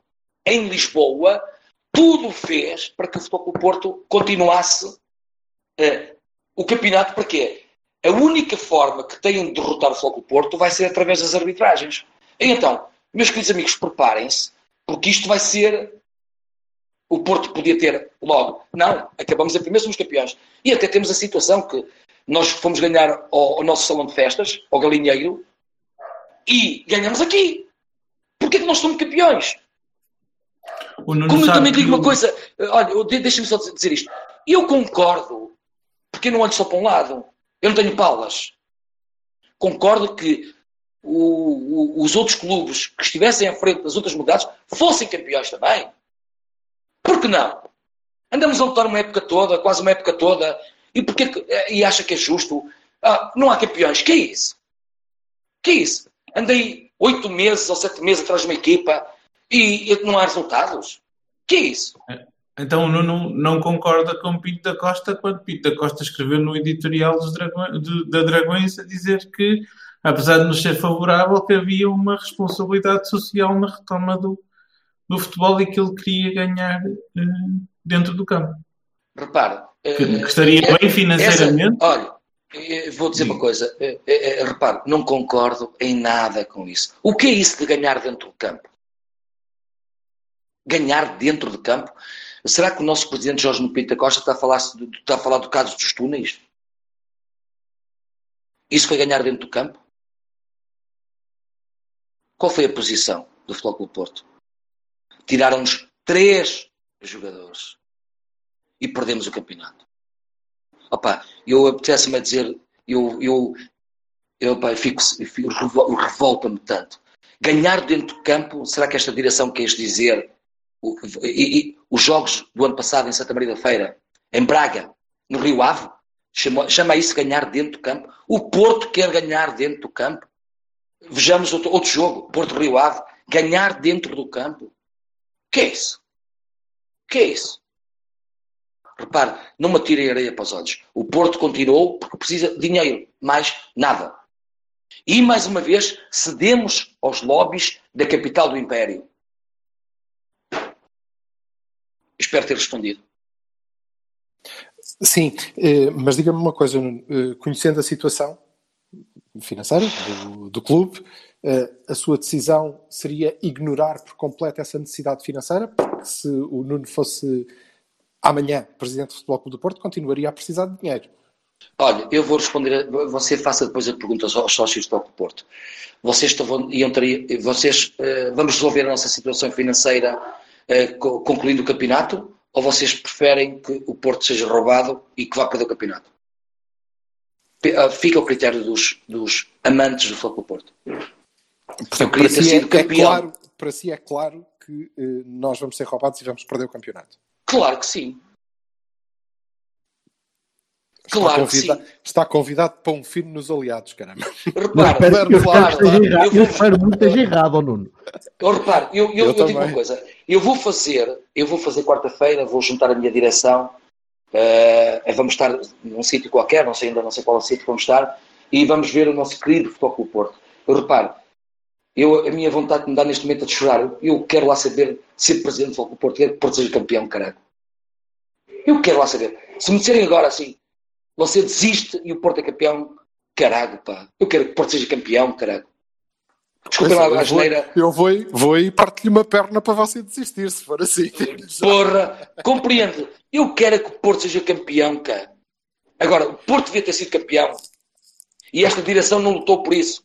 em Lisboa tudo fez para que o Futebol Porto continuasse uh, o campeonato. Para quê? A única forma que têm de derrotar o Futebol Porto vai ser através das arbitragens. E então, meus queridos amigos, preparem-se, porque isto vai ser. O Porto podia ter logo. Não, acabamos em primeiro, somos campeões. E até temos a situação que nós fomos ganhar ao, ao nosso salão de festas, ao Galinheiro, e ganhamos aqui. Porquê que nós somos campeões? Como eu também digo uma coisa, olha, deixa-me só dizer isto. Eu concordo, porque eu não olho só para um lado. Eu não tenho palas. Concordo que o, o, os outros clubes que estivessem à frente das outras modalidades fossem campeões também. Por que não? Andamos a lutar uma época toda, quase uma época toda, e, porque, e acha que é justo? Ah, não há campeões. Que é isso? Que é isso? Andei oito meses ou sete meses atrás de uma equipa e, não há resultados. Que é isso? Então o Nuno não concorda com Pinto da Costa quando Pinto da Costa escreveu no editorial dos Dragões, de, da Dragões a dizer que, apesar de nos ser favorável, que havia uma responsabilidade social na retoma do, do futebol e que ele queria ganhar uh, dentro do campo. Repare. Que, estaria uh, bem financeiramente. Essa, olha, vou dizer uma coisa, repare, não concordo em nada com isso. O que é isso de ganhar dentro do campo? Ganhar dentro de campo? Será que o nosso presidente Jorge Pinto Costa está a, falar, está a falar do caso dos túneis? Isso foi ganhar dentro do campo? Qual foi a posição do Futebol Porto? Tiraram-nos três jogadores e perdemos o campeonato. Opa, eu apetece-me a dizer, eu, eu, eu, opa, fico, fico revolta-me tanto. Ganhar dentro do campo, será que esta direção quer dizer o, e, e, os jogos do ano passado em Santa Maria da Feira, em Braga, no Rio Ave, chama, chama isso ganhar dentro do campo. O Porto quer ganhar dentro do campo. Vejamos outro, outro jogo, Porto Rio Ave, ganhar dentro do campo. Que é isso? Que é isso? Repare, não me atirem areia para os olhos. O Porto continuou porque precisa de dinheiro, mais nada. E, mais uma vez, cedemos aos lobbies da capital do Império. Espero ter respondido. Sim, eh, mas diga-me uma coisa, eh, conhecendo a situação financeira do, do clube, eh, a sua decisão seria ignorar por completo essa necessidade financeira? Porque se o Nuno fosse amanhã presidente do Futebol Clube do Porto, continuaria a precisar de dinheiro. Olha, eu vou responder, você faça depois a pergunta aos sócios do Porto. Vocês, estão, iam ter, vocês vamos resolver a nossa situação financeira concluindo o campeonato ou vocês preferem que o Porto seja roubado e que vá perder o campeonato? Uh, fica ao critério dos, dos amantes do Futebol Porto. Portanto, para, si é, é claro, para si é claro que uh, nós vamos ser roubados e vamos perder o campeonato. Claro que sim. Está claro convida que sim. Está convidado para um filme nos aliados, caramba. Repara, eu, eu, claro, eu, eu espero muito errado, Nuno. Eu reparo, eu, eu, eu, digo uma coisa. Eu vou fazer, eu vou fazer quarta-feira, vou juntar a minha direção. Uh, vamos estar num sítio qualquer, não sei ainda, não sei qual é o sítio que vamos estar, e vamos ver o nosso querido Futebol Clube Porto. Eu reparo, eu, a minha vontade que me dá neste momento é de chorar. Eu quero lá saber ser presidente do Futebol Clube Porto, quero que o Porto seja campeão, caralho. Eu quero lá saber. Se me disserem agora assim, você desiste e o Porto é campeão, caralho, pá. Eu quero que o Porto seja campeão, caralho. Desculpa lá, a geneira. Eu vou, vou e parto-lhe uma perna para você desistir, se for assim. Porra, compreende. Eu quero que o Porto seja campeão, cara. Agora, o Porto devia ter sido campeão. E esta direção não lutou por isso.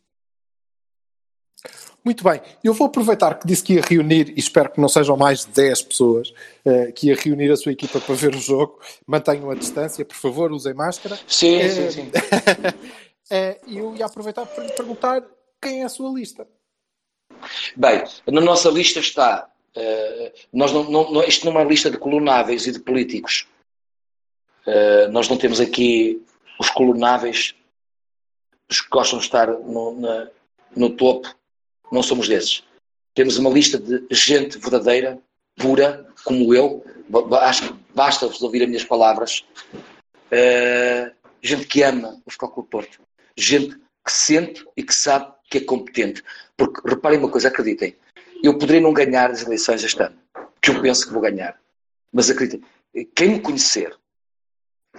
Muito bem, eu vou aproveitar que disse que ia reunir, e espero que não sejam mais de 10 pessoas, uh, que ia reunir a sua equipa para ver o jogo. Mantenham a distância, por favor, usem máscara. Sim, uh, sim, sim. uh, eu ia aproveitar para lhe perguntar quem é a sua lista. Bem, na nossa lista está. nós não, não, isto não é uma lista de colunáveis e de políticos. nós não temos aqui os colunáveis, os que gostam de estar no, na, no topo não somos desses. Temos uma lista de gente verdadeira, pura, como eu, acho que basta-vos ouvir as minhas palavras, uh, gente que ama o Futebol Clube Porto, gente que sente e que sabe que é competente. Porque, reparem uma coisa, acreditem, eu poderia não ganhar as eleições este ano, que eu penso que vou ganhar. Mas acreditem, quem me conhecer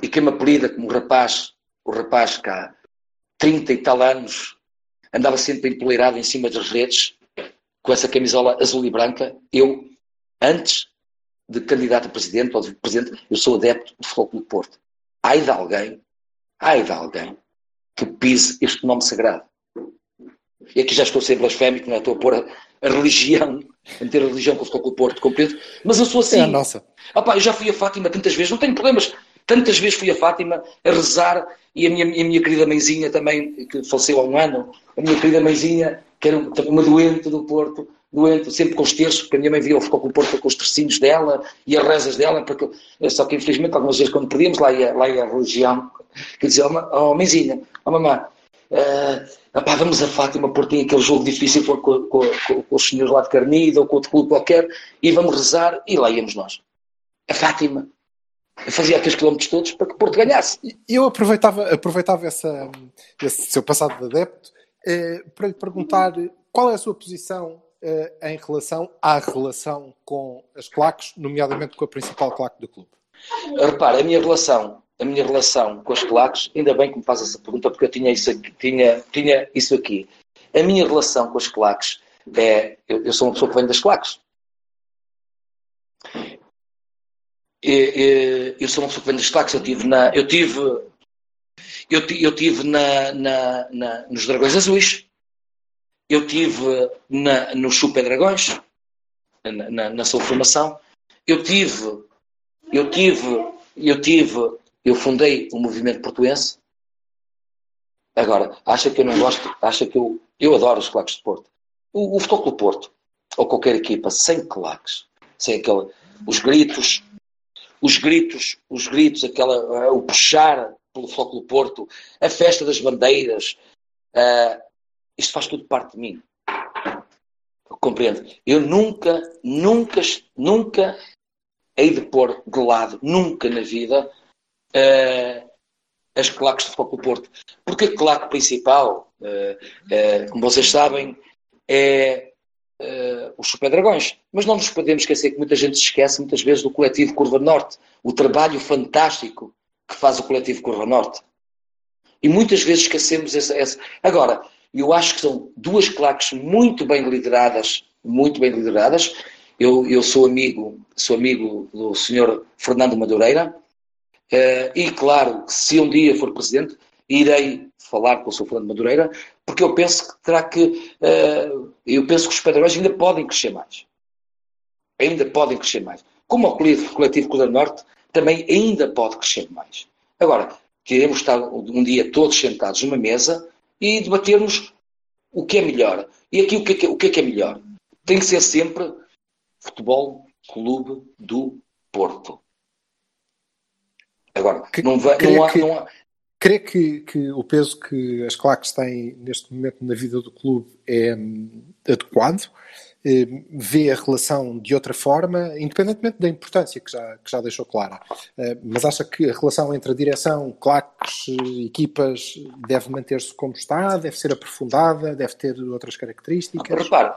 e quem me apelida como rapaz, o rapaz que há 30 e tal anos andava sempre empoleirado em cima das redes, com essa camisola azul e branca. Eu, antes de candidato a presidente ou de presidente, eu sou adepto do Futebol Clube Porto. Ai de alguém, ai de alguém que pise este nome sagrado. E aqui já estou a ser blasfémico, não é? Estou a pôr a, a religião, a meter a religião com o Futebol Clube Porto, compreendo? Mas eu sou assim. É a nossa. Opa, eu já fui a Fátima tantas vezes, não tenho problemas. Tantas vezes fui a Fátima a rezar e a minha, a minha querida mãezinha também, que faleceu há um ano, a minha querida mãezinha, que era uma doente do Porto, doente, sempre com os terços, porque a minha mãe via o ficou com o Porto com os tercinhos dela e as rezas dela, porque, só que infelizmente algumas vezes quando perdíamos, lá ia, lá ia a religião, que dizia, oh, oh mãezinha, oh mamãe, uh, vamos a Fátima porque tem aquele jogo difícil com, com, com, com, os senhores lá de Carnida ou com outro clube qualquer, e vamos rezar, e lá íamos nós. A Fátima, fazia aqueles quilómetros todos para que Porto ganhasse. Eu aproveitava, aproveitava essa, esse seu passado de adepto eh, para lhe perguntar qual é a sua posição eh, em relação à relação com as claques, nomeadamente com a principal claque do clube. Repara, a minha relação, a minha relação com as claques, ainda bem que me faz essa pergunta porque eu tinha isso aqui, tinha, tinha isso aqui. A minha relação com as claques é, eu, eu sou uma pessoa que vem das claques. Eu sou uma pessoa que vem dos claques, eu tive na. Eu tive. Eu, eu tive na, na, na, nos Dragões Azuis, eu tive na, nos Super Dragões, na, na, na sua formação, eu tive, eu tive, eu tive, eu fundei o movimento portuense. Agora, acha que eu não gosto, acha que eu, eu adoro os claques de Porto. O, o Futebol Porto, ou qualquer equipa, sem claques, sem aquele, os gritos, os gritos, os gritos, aquela, uh, o puxar pelo Flóculo Porto, a festa das bandeiras, uh, isto faz tudo parte de mim. Compreende? Eu nunca, nunca, nunca hei de pôr de lado, nunca na vida, uh, as claques do Flóculo Porto. Porque a claque principal, como vocês sabem, é uh, os Super Dragões. Mas não nos podemos esquecer que muita gente se esquece muitas vezes do coletivo Curva Norte, o trabalho fantástico que faz o coletivo Curva Norte. E muitas vezes esquecemos essa. essa. Agora, eu acho que são duas claques muito bem lideradas, muito bem lideradas. Eu, eu sou amigo, sou amigo do senhor Fernando Madureira, uh, e claro, se um dia for presidente, irei falar com o Sr. Fernando Madureira, porque eu penso que terá que. Uh, eu penso que os pedagogos ainda podem crescer mais. Ainda podem crescer mais. Como o coletivo, do Norte também ainda pode crescer mais. Agora, queremos estar um dia todos sentados numa mesa e debatermos o que é melhor. E aqui o que é que, o que, é, que é melhor? Tem que ser sempre Futebol Clube do Porto. Agora, que, não, vai, não, há, não, há, Crê que, que o peso que as claques têm neste momento na vida do clube é hum, adequado? Eh, vê a relação de outra forma, independentemente da importância que já, que já deixou clara. Eh, mas acha que a relação entre a direção, claques, equipas, deve manter-se como está, deve ser aprofundada, deve ter outras características? Repare,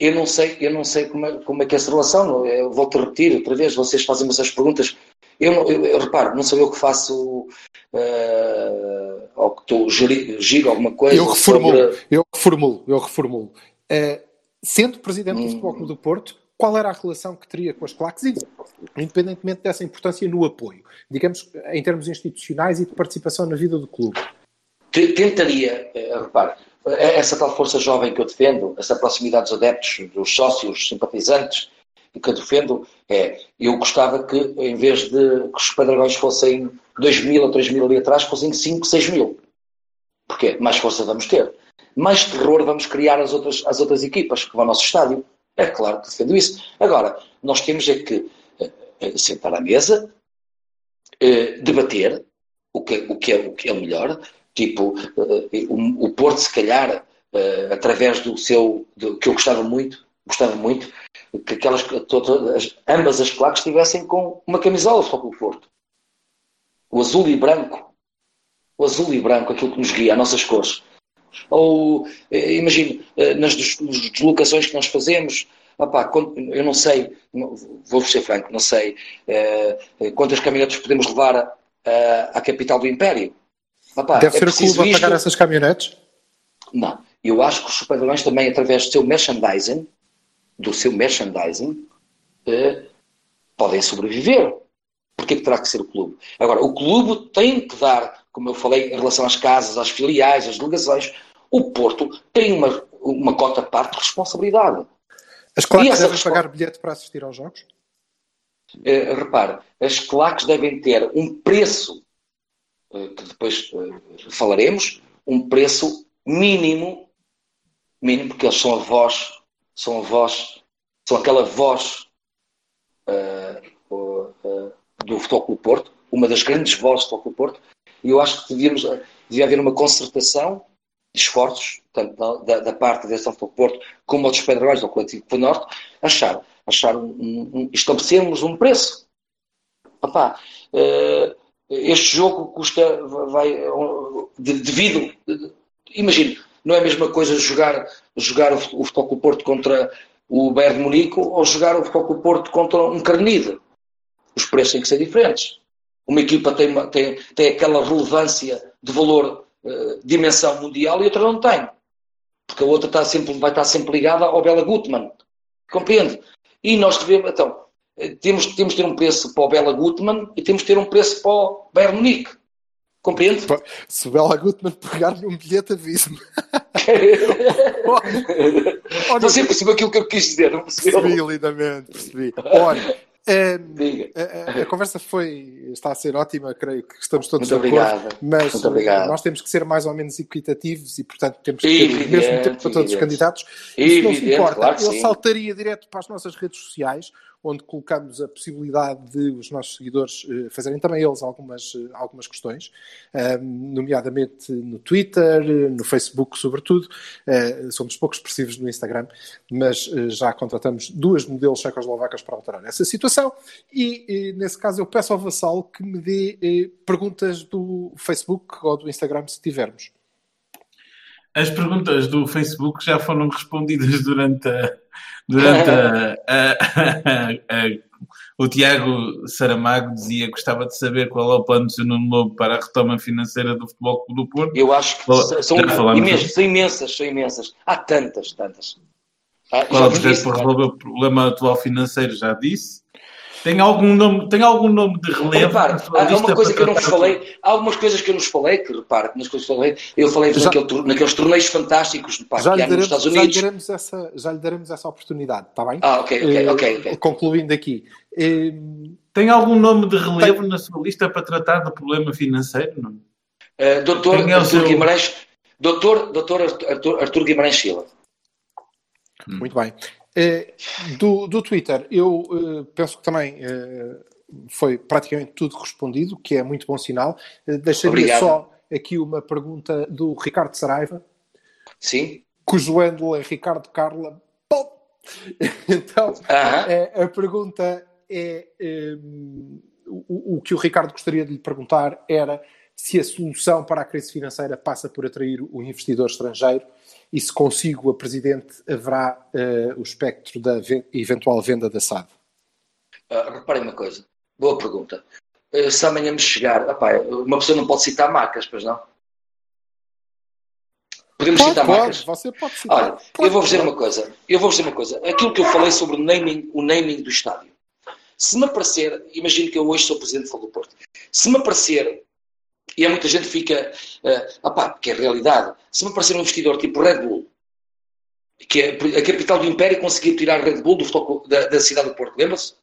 eu não sei, eu não sei como é, como é que é essa relação, eu volto a repetir outra vez, vocês fazem-me essas perguntas eu, eu, eu, reparo, não sou eu que faço uh, ou que estou giro alguma coisa. Eu reformulo, sobre... eu reformulo, eu reformulo. Uh, sendo presidente hum. do Futebol Clube do Porto, qual era a relação que teria com as claques, independentemente dessa importância no apoio, digamos, em termos institucionais e de participação na vida do clube? Tentaria, uh, repare, essa tal força jovem que eu defendo, essa proximidade dos adeptos, dos sócios, simpatizantes, o que eu defendo é, eu gostava que, em vez de que os Pedragões fossem 2 mil ou 3 mil ali atrás, fossem 5, 6 mil. Porque mais força vamos ter. Mais terror vamos criar as outras, as outras equipas que vão ao nosso estádio. É claro que defendo isso. Agora, nós temos é que eh, eh, sentar à mesa, eh, debater o que, o, que é, o que é o melhor. Tipo, o Porto, se calhar, através do seu, do, que eu gostava muito, gostava muito, que aquelas, todas, ambas as claques estivessem com uma camisola só com o Porto. O azul e branco. O azul e branco, aquilo que nos guia, as nossas cores. Ou, eh, imagino, eh, nas deslocações que nós fazemos, opá, eu não sei, vou ser franco, não sei eh, quantas caminhonetes podemos levar à capital do Império. Opá, Deve é ser o clube a pagar essas caminhonetes? Não. Eu acho que os super também, através do seu merchandising, do seu merchandising, eh, podem sobreviver. Porquê que terá que ser o clube? Agora, o clube tem que dar, como eu falei, em relação às casas, às filiais, às delegações, o Porto tem uma, uma cota parte de responsabilidade. As claques devem pagar bilhete para assistir aos jogos? Uh, repare, as claques devem ter um preço, uh, que depois uh, falaremos, um preço mínimo, mínimo, porque eles são a voz são a voz, são aquela voz uh, uh, do Futebol Porto, uma das grandes vozes do Futebol Clube Porto, e eu acho que devíamos, devia haver uma concertação de esforços, tanto da, da parte da direção do Futebol Porto como dos Pedreiros do Coletivo do Norte, achar, achar um, um, estabelecermos um preço. Papá, uh, este jogo custa, vai, devido, imagino, não é a mesma coisa jogar, jogar o Futebol Clube Porto contra o Bayern de Munique ou jogar o Futebol Clube Porto contra um Carnide. Os preços têm que ser diferentes. Uma equipa tem, tem, tem aquela relevância de valor, uh, dimensão mundial e outra não tem. Porque a outra está sempre, vai estar sempre ligada ao Bela Gutmann. Compreende? E nós devemos, então, temos, temos de ter um preço para o Bela Gutmann e temos de ter um preço para o Bayern Munique. Compreende? Se o Bela Gutmann pegar num bilhete, avise-me. Você percebeu aquilo que eu quis dizer, não percebeu? Percebi lindamente, percebi. Olha, a, a, a, conversa foi, está a ser ótima, creio que estamos todos Muito de acordo, mas nós temos que ser mais ou menos equitativos e, portanto, temos que ter o mesmo tempo para todos os candidatos. E se não se importa, claro eu sim. saltaria direto para as nossas redes sociais, onde colocamos a possibilidade de os nossos seguidores uh, fazerem também eles algumas, uh, algumas questões, uh, nomeadamente no Twitter, no Facebook, sobretudo. somos pouco expressivos no Instagram, mas já contratamos duas modelos checoslovacas para alterar essa situação. E, nesse caso, eu peço ao Vassal que me dê perguntas do Facebook ou do Instagram, se tivermos. As perguntas do Facebook já foram respondidas durante a, durante a, a, a, o Tiago Saramago dizia que gostava de saber qual é o plano do seu Nuno Lobo para a retoma financeira do Futebol Clube do Porto. Eu acho que são, imensas, são imensas, são imensas. Há tantas, tantas. Ah, qual é o projeto para resolver o problema atual financeiro? Já disse. Tem algum nome, tem algum nome de relevo? Repare, há uma coisa que eu não vos falei, há algumas coisas que eu não vos falei, que repare, nas coisas que eu falei, eu falei já, naquele, naqueles torneios fantásticos pá, já que há nos Estados Unidos. Já lhe, daremos essa, já lhe daremos essa oportunidade, está bem? Ah, ok, ok, uh, ok. okay. Concluindo aqui. Uh, tem algum nome de relevo tem... na sua lista para tratar do problema financeiro? Não? Uh, doutor Artur seu... Guimarães, doutor, doutor Artur, Artur Guimarães Silva. Muito bem. Eh, do, do Twitter, eu uh, penso que também uh, foi praticamente tudo respondido, que é muito bom sinal. deixaria Obrigado. só aqui uma pergunta do Ricardo Saraiva. Sim. Cujo handle é Ricardo Carla. Pop! Então, uh -huh. a pergunta é: um, o, o que o Ricardo gostaria de lhe perguntar era se a solução para a crise financeira passa por atrair o investidor estrangeiro e se consigo a Presidente haverá uh, o espectro da eventual venda da SAD? Uh, reparem uma coisa, boa pergunta. Uh, se amanhã me chegar, opá, uma pessoa não pode citar marcas, pois não? Podemos pode, citar pode, marcas? Você pode citar. Olha, eu vou dizer uma coisa. Eu vou dizer uma coisa. Aquilo que eu falei sobre o naming, o naming do estádio. Se me aparecer, imagino que eu hoje sou Presidente do Fogo do Porto. Se me aparecer e há muita gente que fica, uh, opá, que é realidade. Se me aparecer um investidor tipo Red Bull, que é a capital do Império conseguir tirar Red Bull do da, da cidade do Porto, lembra-se?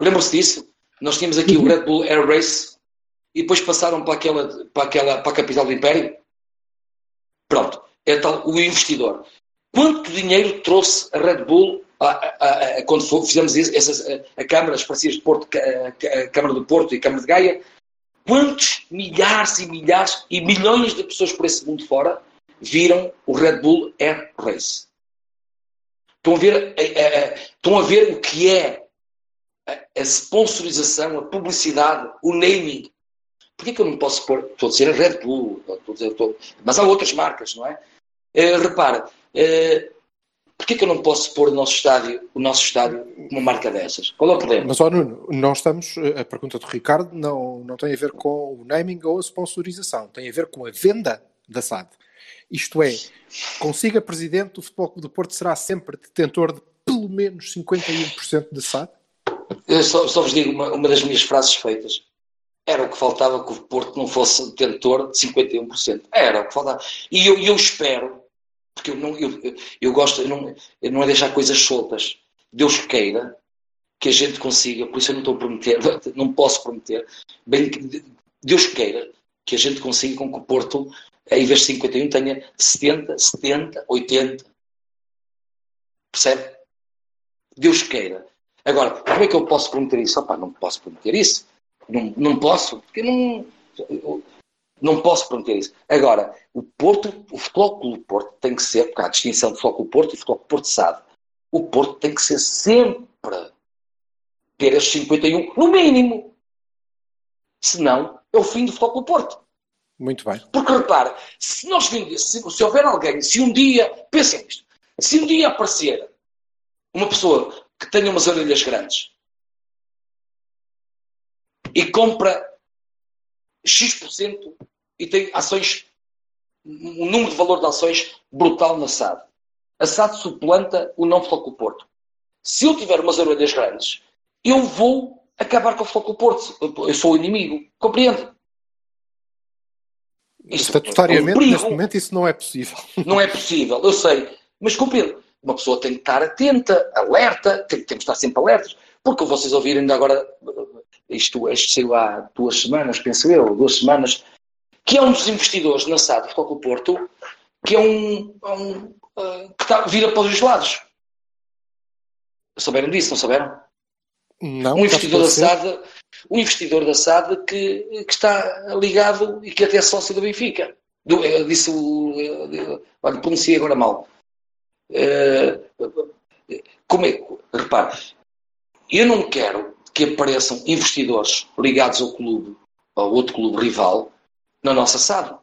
Lembra-se disso? Nós tínhamos aqui o Red Bull Air Race e depois passaram para aquela, para aquela, para a capital do Império. Pronto, é tal o investidor. Quanto dinheiro trouxe a Red Bull a, a, a, quando fizemos essas a, a Câmara, as parcerias de Porto, a, Câmara do Porto e a Câmara de Gaia, Quantos milhares e milhares e milhões de pessoas por esse mundo fora viram o Red Bull Air Race? Estão a ver, a, a, a, estão a ver o que é a, sponsorização, a publicidade, o naming. Porquê que eu não posso pôr, estou a dizer a Red Bull, estou a dizer, estou, mas há outras marcas, não é? Uh, repara, uh, Porquê que eu não posso pôr o nosso estádio, o nosso estádio uma marca dessas? Qual é o problema? Mas, ó Nuno, nós estamos, a pergunta do Ricardo não, não tem a ver com o naming ou a sponsorização, tem a ver com a venda da SAD. Isto é, consiga presidente do Futebol Clube do Porto será sempre detentor de pelo menos 51% da SAD? Eu só, só vos digo uma, uma das minhas frases feitas. Era o que faltava que o Porto não fosse detentor de 51%. Era o que faltava. E eu, eu espero porque eu, não, eu, eu gosto, eu não, eu não é deixar coisas soltas. Deus queira que a gente consiga, por isso eu não estou a prometer, não posso prometer, bem Deus queira que a gente consiga com que o Porto, em vez de 51, tenha 70, 70, 80. Percebe? Deus queira. Agora, como é que eu posso prometer isso? Opa, não posso prometer isso. Não, não posso, porque não. Não posso prometer isso. Agora, o Porto, o Futebol Clube Porto tem que ser, porque há a distinção de Futebol Clube Porto e Futebol Clube Porto SAD. O Porto tem que ser sempre ter esses 51, no mínimo. Senão, é o fim do Futebol Clube Porto. Muito bem. Porque repara, se nós se, se houver alguém, se um dia, pensem nisto, se um dia aparecer uma pessoa que tenha umas orelhas grandes e compra X% e tem ações, um número de valor de ações brutal na SAD. A SAD suplanta o não Futebol Porto. se eu tiver umas orelhas grandes, eu vou acabar com o Futebol Porto. Eu sou o inimigo. Compreende? Estatutariamente, é um neste momento, isso não é possível. Não é possível, eu sei. Mas compreendo. Uma pessoa tem que estar atenta, alerta, tem, temos que estar sempre alertas, porque vocês ouviram ainda agora, isto, isto saiu há duas semanas, penso eu, duas semanas, que é um dos investidores na SAD do Porto, que é um, um uh, que está, vira para os lados. Souberam disso, não souberam? Não, um investidor da SAD, um investidor da SAD que, que está ligado e que até é sócio do Benfica. Do, disse o. Olha, pronunciei agora mal. Uh, como é, repare, eu não quero que apareçam investidores ligados ao clube, ao outro clube rival, na nossa SAD.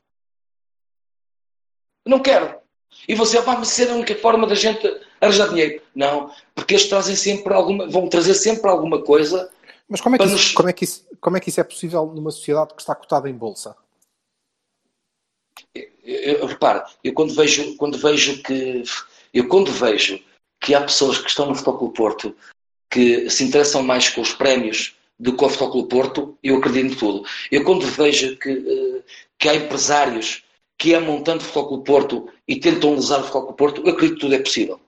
Não quero. E você vai me ser a única forma da gente arranjar dinheiro. Não, porque eles trazem sempre alguma, vão trazer sempre alguma coisa. Mas como é, que isso, nos... como, é que isso, como é que isso é possível numa sociedade que está cotada em bolsa? Eu, eu, repare, eu quando vejo, quando vejo que eu quando vejo que há pessoas que estão no Futebol Porto que se interessam mais com os prémios do que o Futebol Porto, eu acredito em tudo. Eu quando vejo que, eh, que há empresários que amam tanto o Futebol Porto e tentam usar o Futebol Porto, eu acredito que tudo é possível.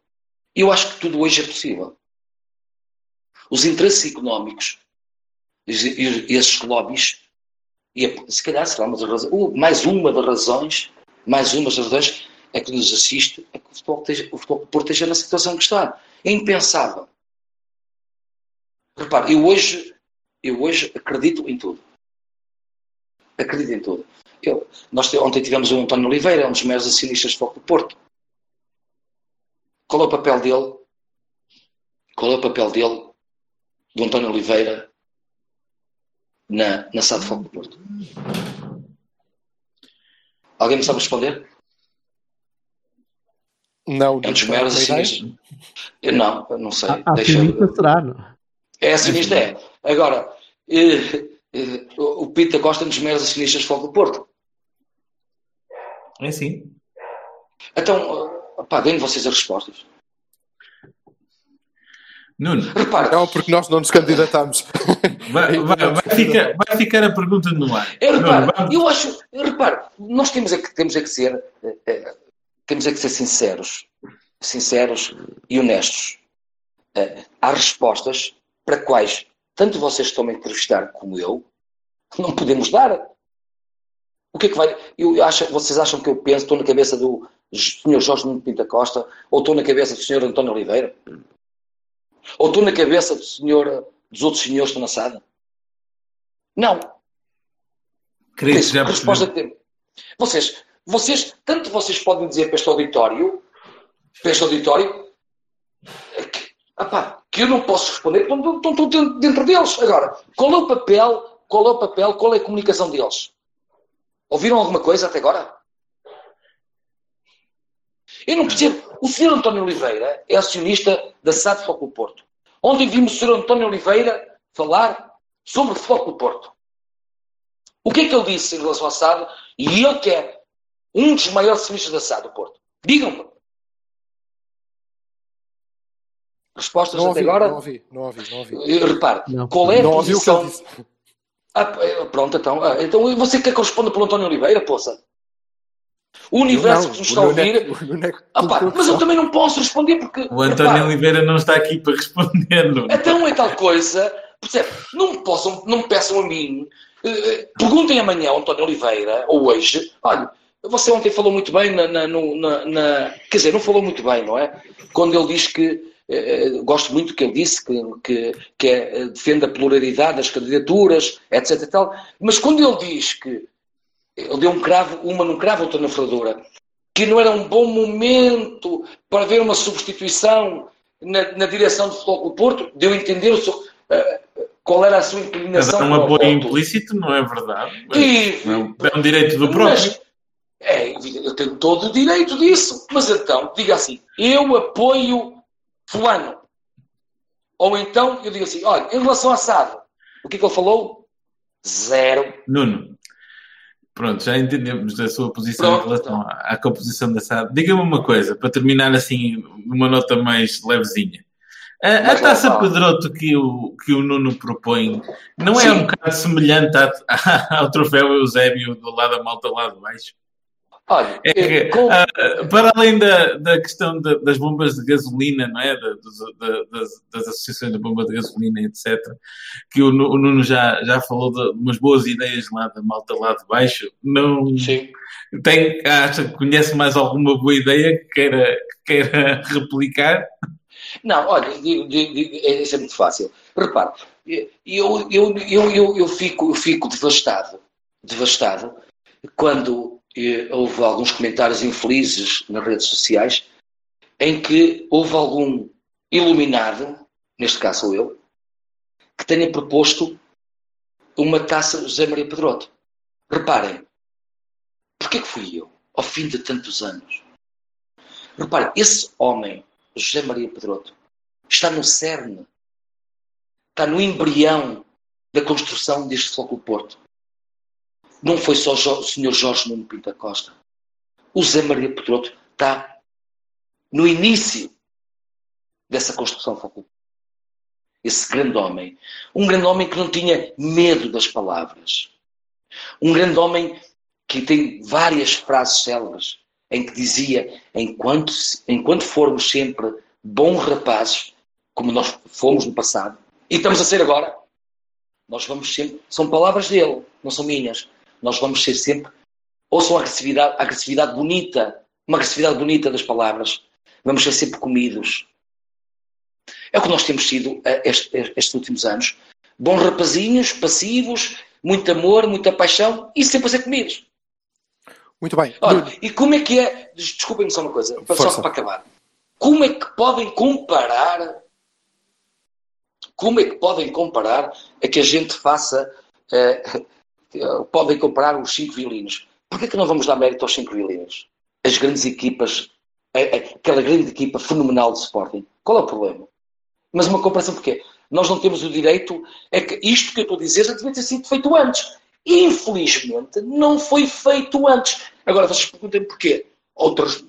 Eu acho que tudo hoje é possível. Os interesses económicos e esses lobbies, e é, se calhar será uma das razões, mais uma das razões, mais uma das razões é que nos assiste é que o futebol, o futebol Porto esteja na situação que está. É impensável. Repare, eu hoje, eu hoje acredito em tudo. Acredito em tudo. Eu, nós ontem tivemos o António Oliveira, um dos maiores acionistas do Foco do Porto. Qual é o papel dele? Qual é o papel dele, do António Oliveira, na, na SAD Foco do Porto? Alguém me sabe responder? Não, é um dos maiores acionistas. Não, não sei. A, acionista será, não? É acionista, é. Agora, eh, eh, o Pita Costa é dos maiores acionistas de Foco do Porto. É sim. Então, pá, deem vocês as respostas. Nuno. Repara. Não, porque nós não nos candidatamos. Vai, vai, vai, ficar, vai ficar a pergunta no ar. Eu, reparo, Nuno, eu acho, eu reparo, nós temos é que, temos é que ser, é, temos é que ser sinceros, sinceros e honestos. É, há respostas para quais tanto vocês estão a entrevistar como eu não podemos dar. O que é que vai. Eu acho, vocês acham que eu penso, estou na cabeça do Sr. Jorge Nuno Pinta Costa, ou estou na cabeça do Sr. António Oliveira? Ou estou na cabeça do senhor, dos outros senhores que estão na sala? Não. Queria já resposta de Vocês, vocês, tanto vocês podem dizer para este auditório, para este auditório, que, apá, que eu não posso responder, porque estou dentro deles. Agora, qual é o papel, qual é o papel, qual é a comunicação deles? Ouviram alguma coisa até agora? Eu não percebo. O senhor António Oliveira é acionista da SAD Foco Porto. Ontem vimos o senhor António Oliveira falar sobre Foco Porto. O que é que ele disse em relação à SAD? E ele que é um dos maiores acionistas da SAD do Porto. Digam-me. Respostas não até ouvi, agora? Não ouvi, não ouvi. Não ouvi. Repare, não. qual é a não posição... Ouvi o que ele disse. Ah, é, pronto, então. Ah, então você quer que eu responda pelo António Oliveira, poça? O universo não, que nos está a ouvir. Ah, pá, mas eu também não posso responder porque. O António repara, Oliveira não está aqui para responder. Não. Então é tal coisa. Percebe? Não me, possam, não me peçam a mim. Uh, perguntem amanhã ao António Oliveira, ou hoje. Olha, você ontem falou muito bem na, na, na, na, Quer dizer, não falou muito bem, não é? Quando ele diz que gosto muito do que ele disse, que, que, que é, defende a pluralidade das candidaturas, etc. Tal. Mas quando ele diz que ele deu um cravo, uma num cravo, outra na ferradura, que não era um bom momento para haver uma substituição na, na direção do Futebol do Porto, deu a entender o seu, uh, qual era a sua inclinação. Mas é um apoio implícito, não é verdade? E, é um direito do próprio. Mas, é, eu tenho todo o direito disso. Mas então, diga assim, eu apoio fulano. Ou então eu digo assim, olha, em relação a Sado, o que é que ele falou? Zero. Nuno, pronto, já entendemos a sua posição pronto, em relação então. à, à, composição da SAD. Diga-me uma coisa, para terminar assim, numa nota mais levezinha. A, a taça Pedroto que o, que o Nuno propõe não é Sim. um bocado semelhante a, a, ao troféu Eusébio do lado da malta lá de baixo? Olha, é que, com... uh, para além da, da questão de, das bombas de gasolina, não é? Da, da, das, das, associações de bomba de gasolina, etc., que o, o, Nuno já, já falou de umas boas ideias lá da malta lá de baixo, não Sim. tem, acha que conhece mais alguma boa ideia que queira, que queira replicar? Não, olha, digo, digo, digo, é, isso é muito fácil. Repare, eu, eu, eu, eu, eu, fico, eu fico devastado, devastado, quando houve alguns comentários infelizes nas redes sociais em que houve algum iluminado, neste caso sou eu, que tenha proposto uma taça José Maria Pedroto. Reparem, porquê que fui eu, ao fim de tantos anos? Reparem, esse homem José Maria Pedroto. Está no cerne, está no embrião da construção deste Flóculo Porto. Não foi só o Sr. Jorge Nuno Pinto Costa. O José Maria Pedroto está no início dessa construção Flóculo esse grande homem. Um grande homem que não tinha medo das palavras. Um grande homem que tem várias frases célebres em que dizia: enquanto, enquanto formos sempre bons rapazes, como nós fomos no passado, e estamos a ser agora, nós vamos sempre. São palavras dele, não são minhas. Nós vamos ser sempre. Ou são agressividade, agressividade bonita, uma agressividade bonita das palavras. Vamos ser sempre comidos. É o que nós temos sido eh, estes, estes últimos anos. Bons rapazinhos, passivos, muito amor, muita paixão e sempre a ser comidos. Muito bem. Olha, e como é que é. Desculpem-me só uma coisa, Força. só para acabar. Como é que podem comparar? Como é que podem comparar a que a gente faça. Uh, podem comparar os cinco violinos. Por que, não vamos dar mérito aos cinco violinos? As grandes equipas, aquela grande equipa fenomenal de Sporting. Qual é o problema? Mas uma comparação porquê? Nós não temos o direito, é que isto que eu estou a dizer já devia ter sido feito antes. Infelizmente, não foi feito antes. Agora, vocês perguntem porquê. Outras,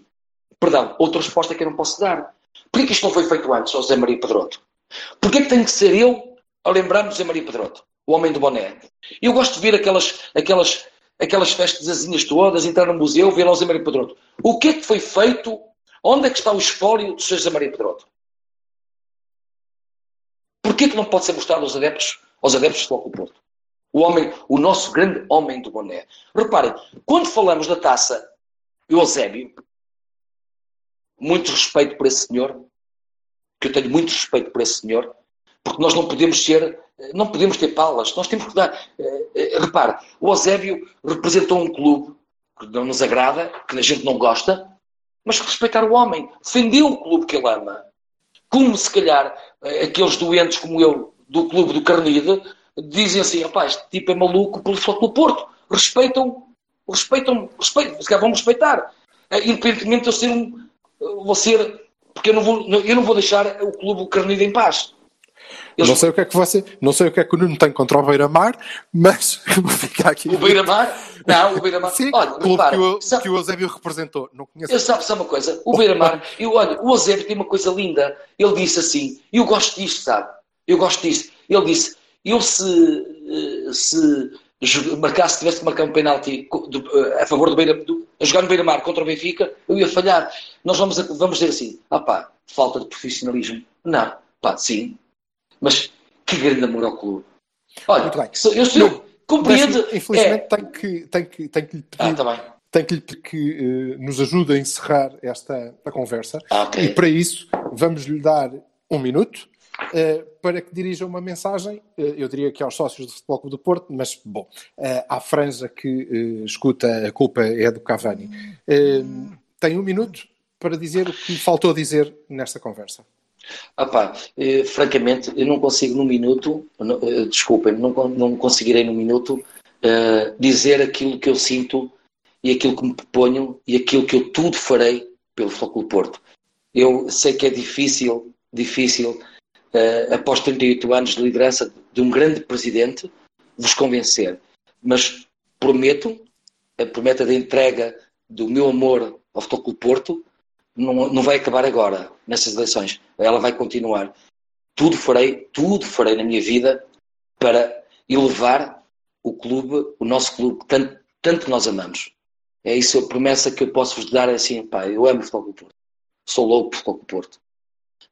perdão, outra resposta que eu não posso dar. Porquê que isto não foi feito antes, José Maria Pedroto? Porquê que tem que ser eu a lembrar-me de José Maria Pedroto, o homem do boné? Eu gosto de ver aquelas, aquelas, aquelas festazinhas todas, entrar no museu, ver o José Maria Pedroto. O que é que foi feito? Onde é que está o espólio do José Maria Pedroto? Porquê que não pode ser mostrado aos adeptos, aos adeptos de Foco Porto? O homem, o nosso grande homem do boné. Reparem, quando falamos da taça Eusébio, muito respeito por esse senhor, que eu tenho muito respeito por esse senhor, porque nós não podemos ser, não podemos ter palas, nós temos que dar. Uh, repare, o Eusébio representou um clube que não nos agrada, que a gente não gosta, mas respeitar o homem, defendeu o clube que ele ama. Como se calhar eh, aqueles doentes como eu do clube do Carnide dizem assim, rapaz, este tipo é maluco pelo Futebol Porto. Respeitam, respeitam, respeitam, se calhar vão respeitar. Eh, independentemente de eu ser um, vou ser, porque eu não vou, eu não vou deixar o clube Carnide em paz. Eles... Não sei o que é que você, não sei o que é que o Nuno tem contra o Beira-Mar, mas vou ficar aqui. O Beira-Mar? Não, o Beira-Mar. Sim, olha, clube repara, que, o, sabe, que o Eusébio representou. Não conheço. Eu sabe, sabe uma coisa? O Beira-Mar, eu, olha, o Eusébio tem uma coisa linda. Ele disse assim, eu gosto disto, sabe? Eu gosto disto. Ele disse, eu se, eh, se marcasse, tivesse que marcar um penalti eh, a favor do Beira, do, a jogar no Beira-Mar contra o Benfica, eu ia falhar. Nós vamos, vamos dizer assim, ah pá, falta de profissionalismo. Não, pá, sim. Mas que grande amor ao clube. Olha, Muito bem. eu, eu, eu compreendo. Infelizmente é... tenho, que, tenho, que, tenho que lhe pedir. Ah, tá bem. Tenho que que uh, nos ajude a encerrar esta a conversa. Ah, okay. E para isso vamos lhe dar um minuto uh, para que dirija uma mensagem, uh, eu diria que aos sócios do Futebol Clube do Porto, mas, bom, à franja que escuta a culpa é do Cavani. tem um minuto para dizer o que lhe faltou dizer nesta conversa. Ah pá, eh, francamente, eu não consigo num minuto, não, eh, desculpem, não, não conseguirei num minuto eh, dizer aquilo que eu sinto e aquilo que me proponho e aquilo que eu tudo farei pelo Futebol Porto. Eu sei que é difícil, difícil uh, após 38 anos de liderança de um grande presidente, vos convencer. Mas prometo, a prometa da entrega do meu amor ao Futebol Porto não, não vai acabar agora, nessas eleições. Ela vai continuar. tudo farei, tudo farei na minha vida para elevar o clube, o nosso clube, tanto, tanto nós amamos. É isso a promessa que eu posso vos dar, é assim, pá, eu amo o Futebol Porto. Sou louco por Futebol Porto.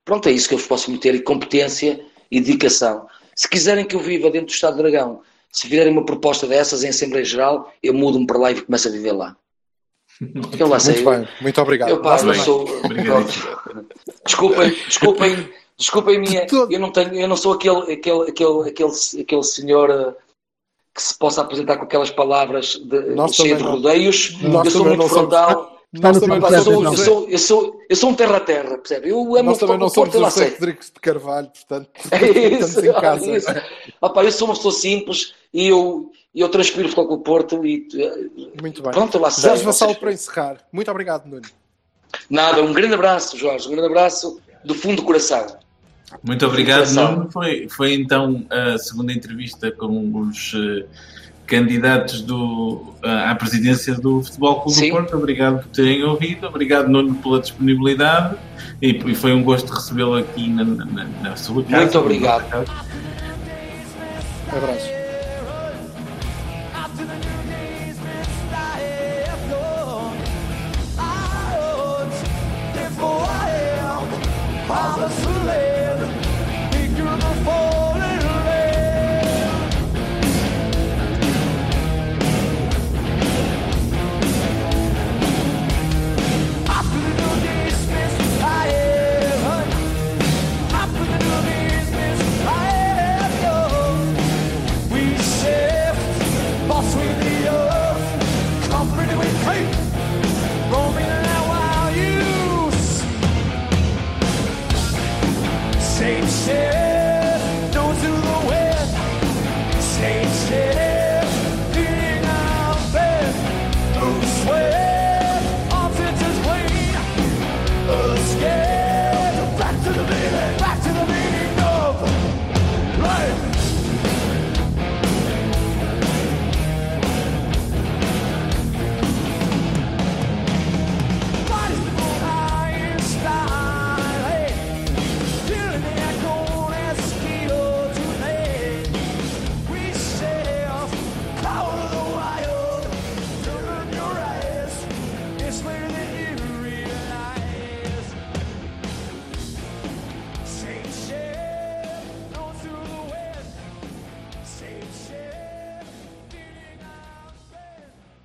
Pronto, é isso que eu vos posso meter, e competência e dedicação. Se quiserem que eu viva dentro do Estado do Dragão, se fizerem uma proposta dessas em Assembleia Geral, eu mudo-me para lá e começo a viver lá. Eu lá sei. Muito bem, muito obrigado. Eu, eu sou... Desculpem, desculpem, desculpem minha. Eu não tenho, eu não sou aquele, aquele, aquele, aquele, aquele senhor eh, que se possa apresentar com aquelas palavras de, cheias de rodeios. Eu sou muito frontal. Nós também não somos, eu, sou, eu, sou, eu sou um terra-terra, percebe? Eu amo Nós também não somos o Rodrigues de Carvalho, portanto, é isso, em casa. É isso. Opa, eu sou uma pessoa simples e eu, eu transpiro com o Porto e muito bem. Pronto, lá Jorge Vassal para encerrar. Muito obrigado, Nuno. Nada, um grande abraço, Jorge, um grande abraço do fundo do coração. Muito obrigado, Nuno. Foi, foi então a segunda entrevista com os uh, candidatos do, uh, à presidência do Futebol Clube Sim. do Porto. Obrigado por terem ouvido, obrigado, Nuno, pela disponibilidade e, e foi um gosto recebê-lo aqui na, na, na, sua casa. Muito obrigado. Abraço. all the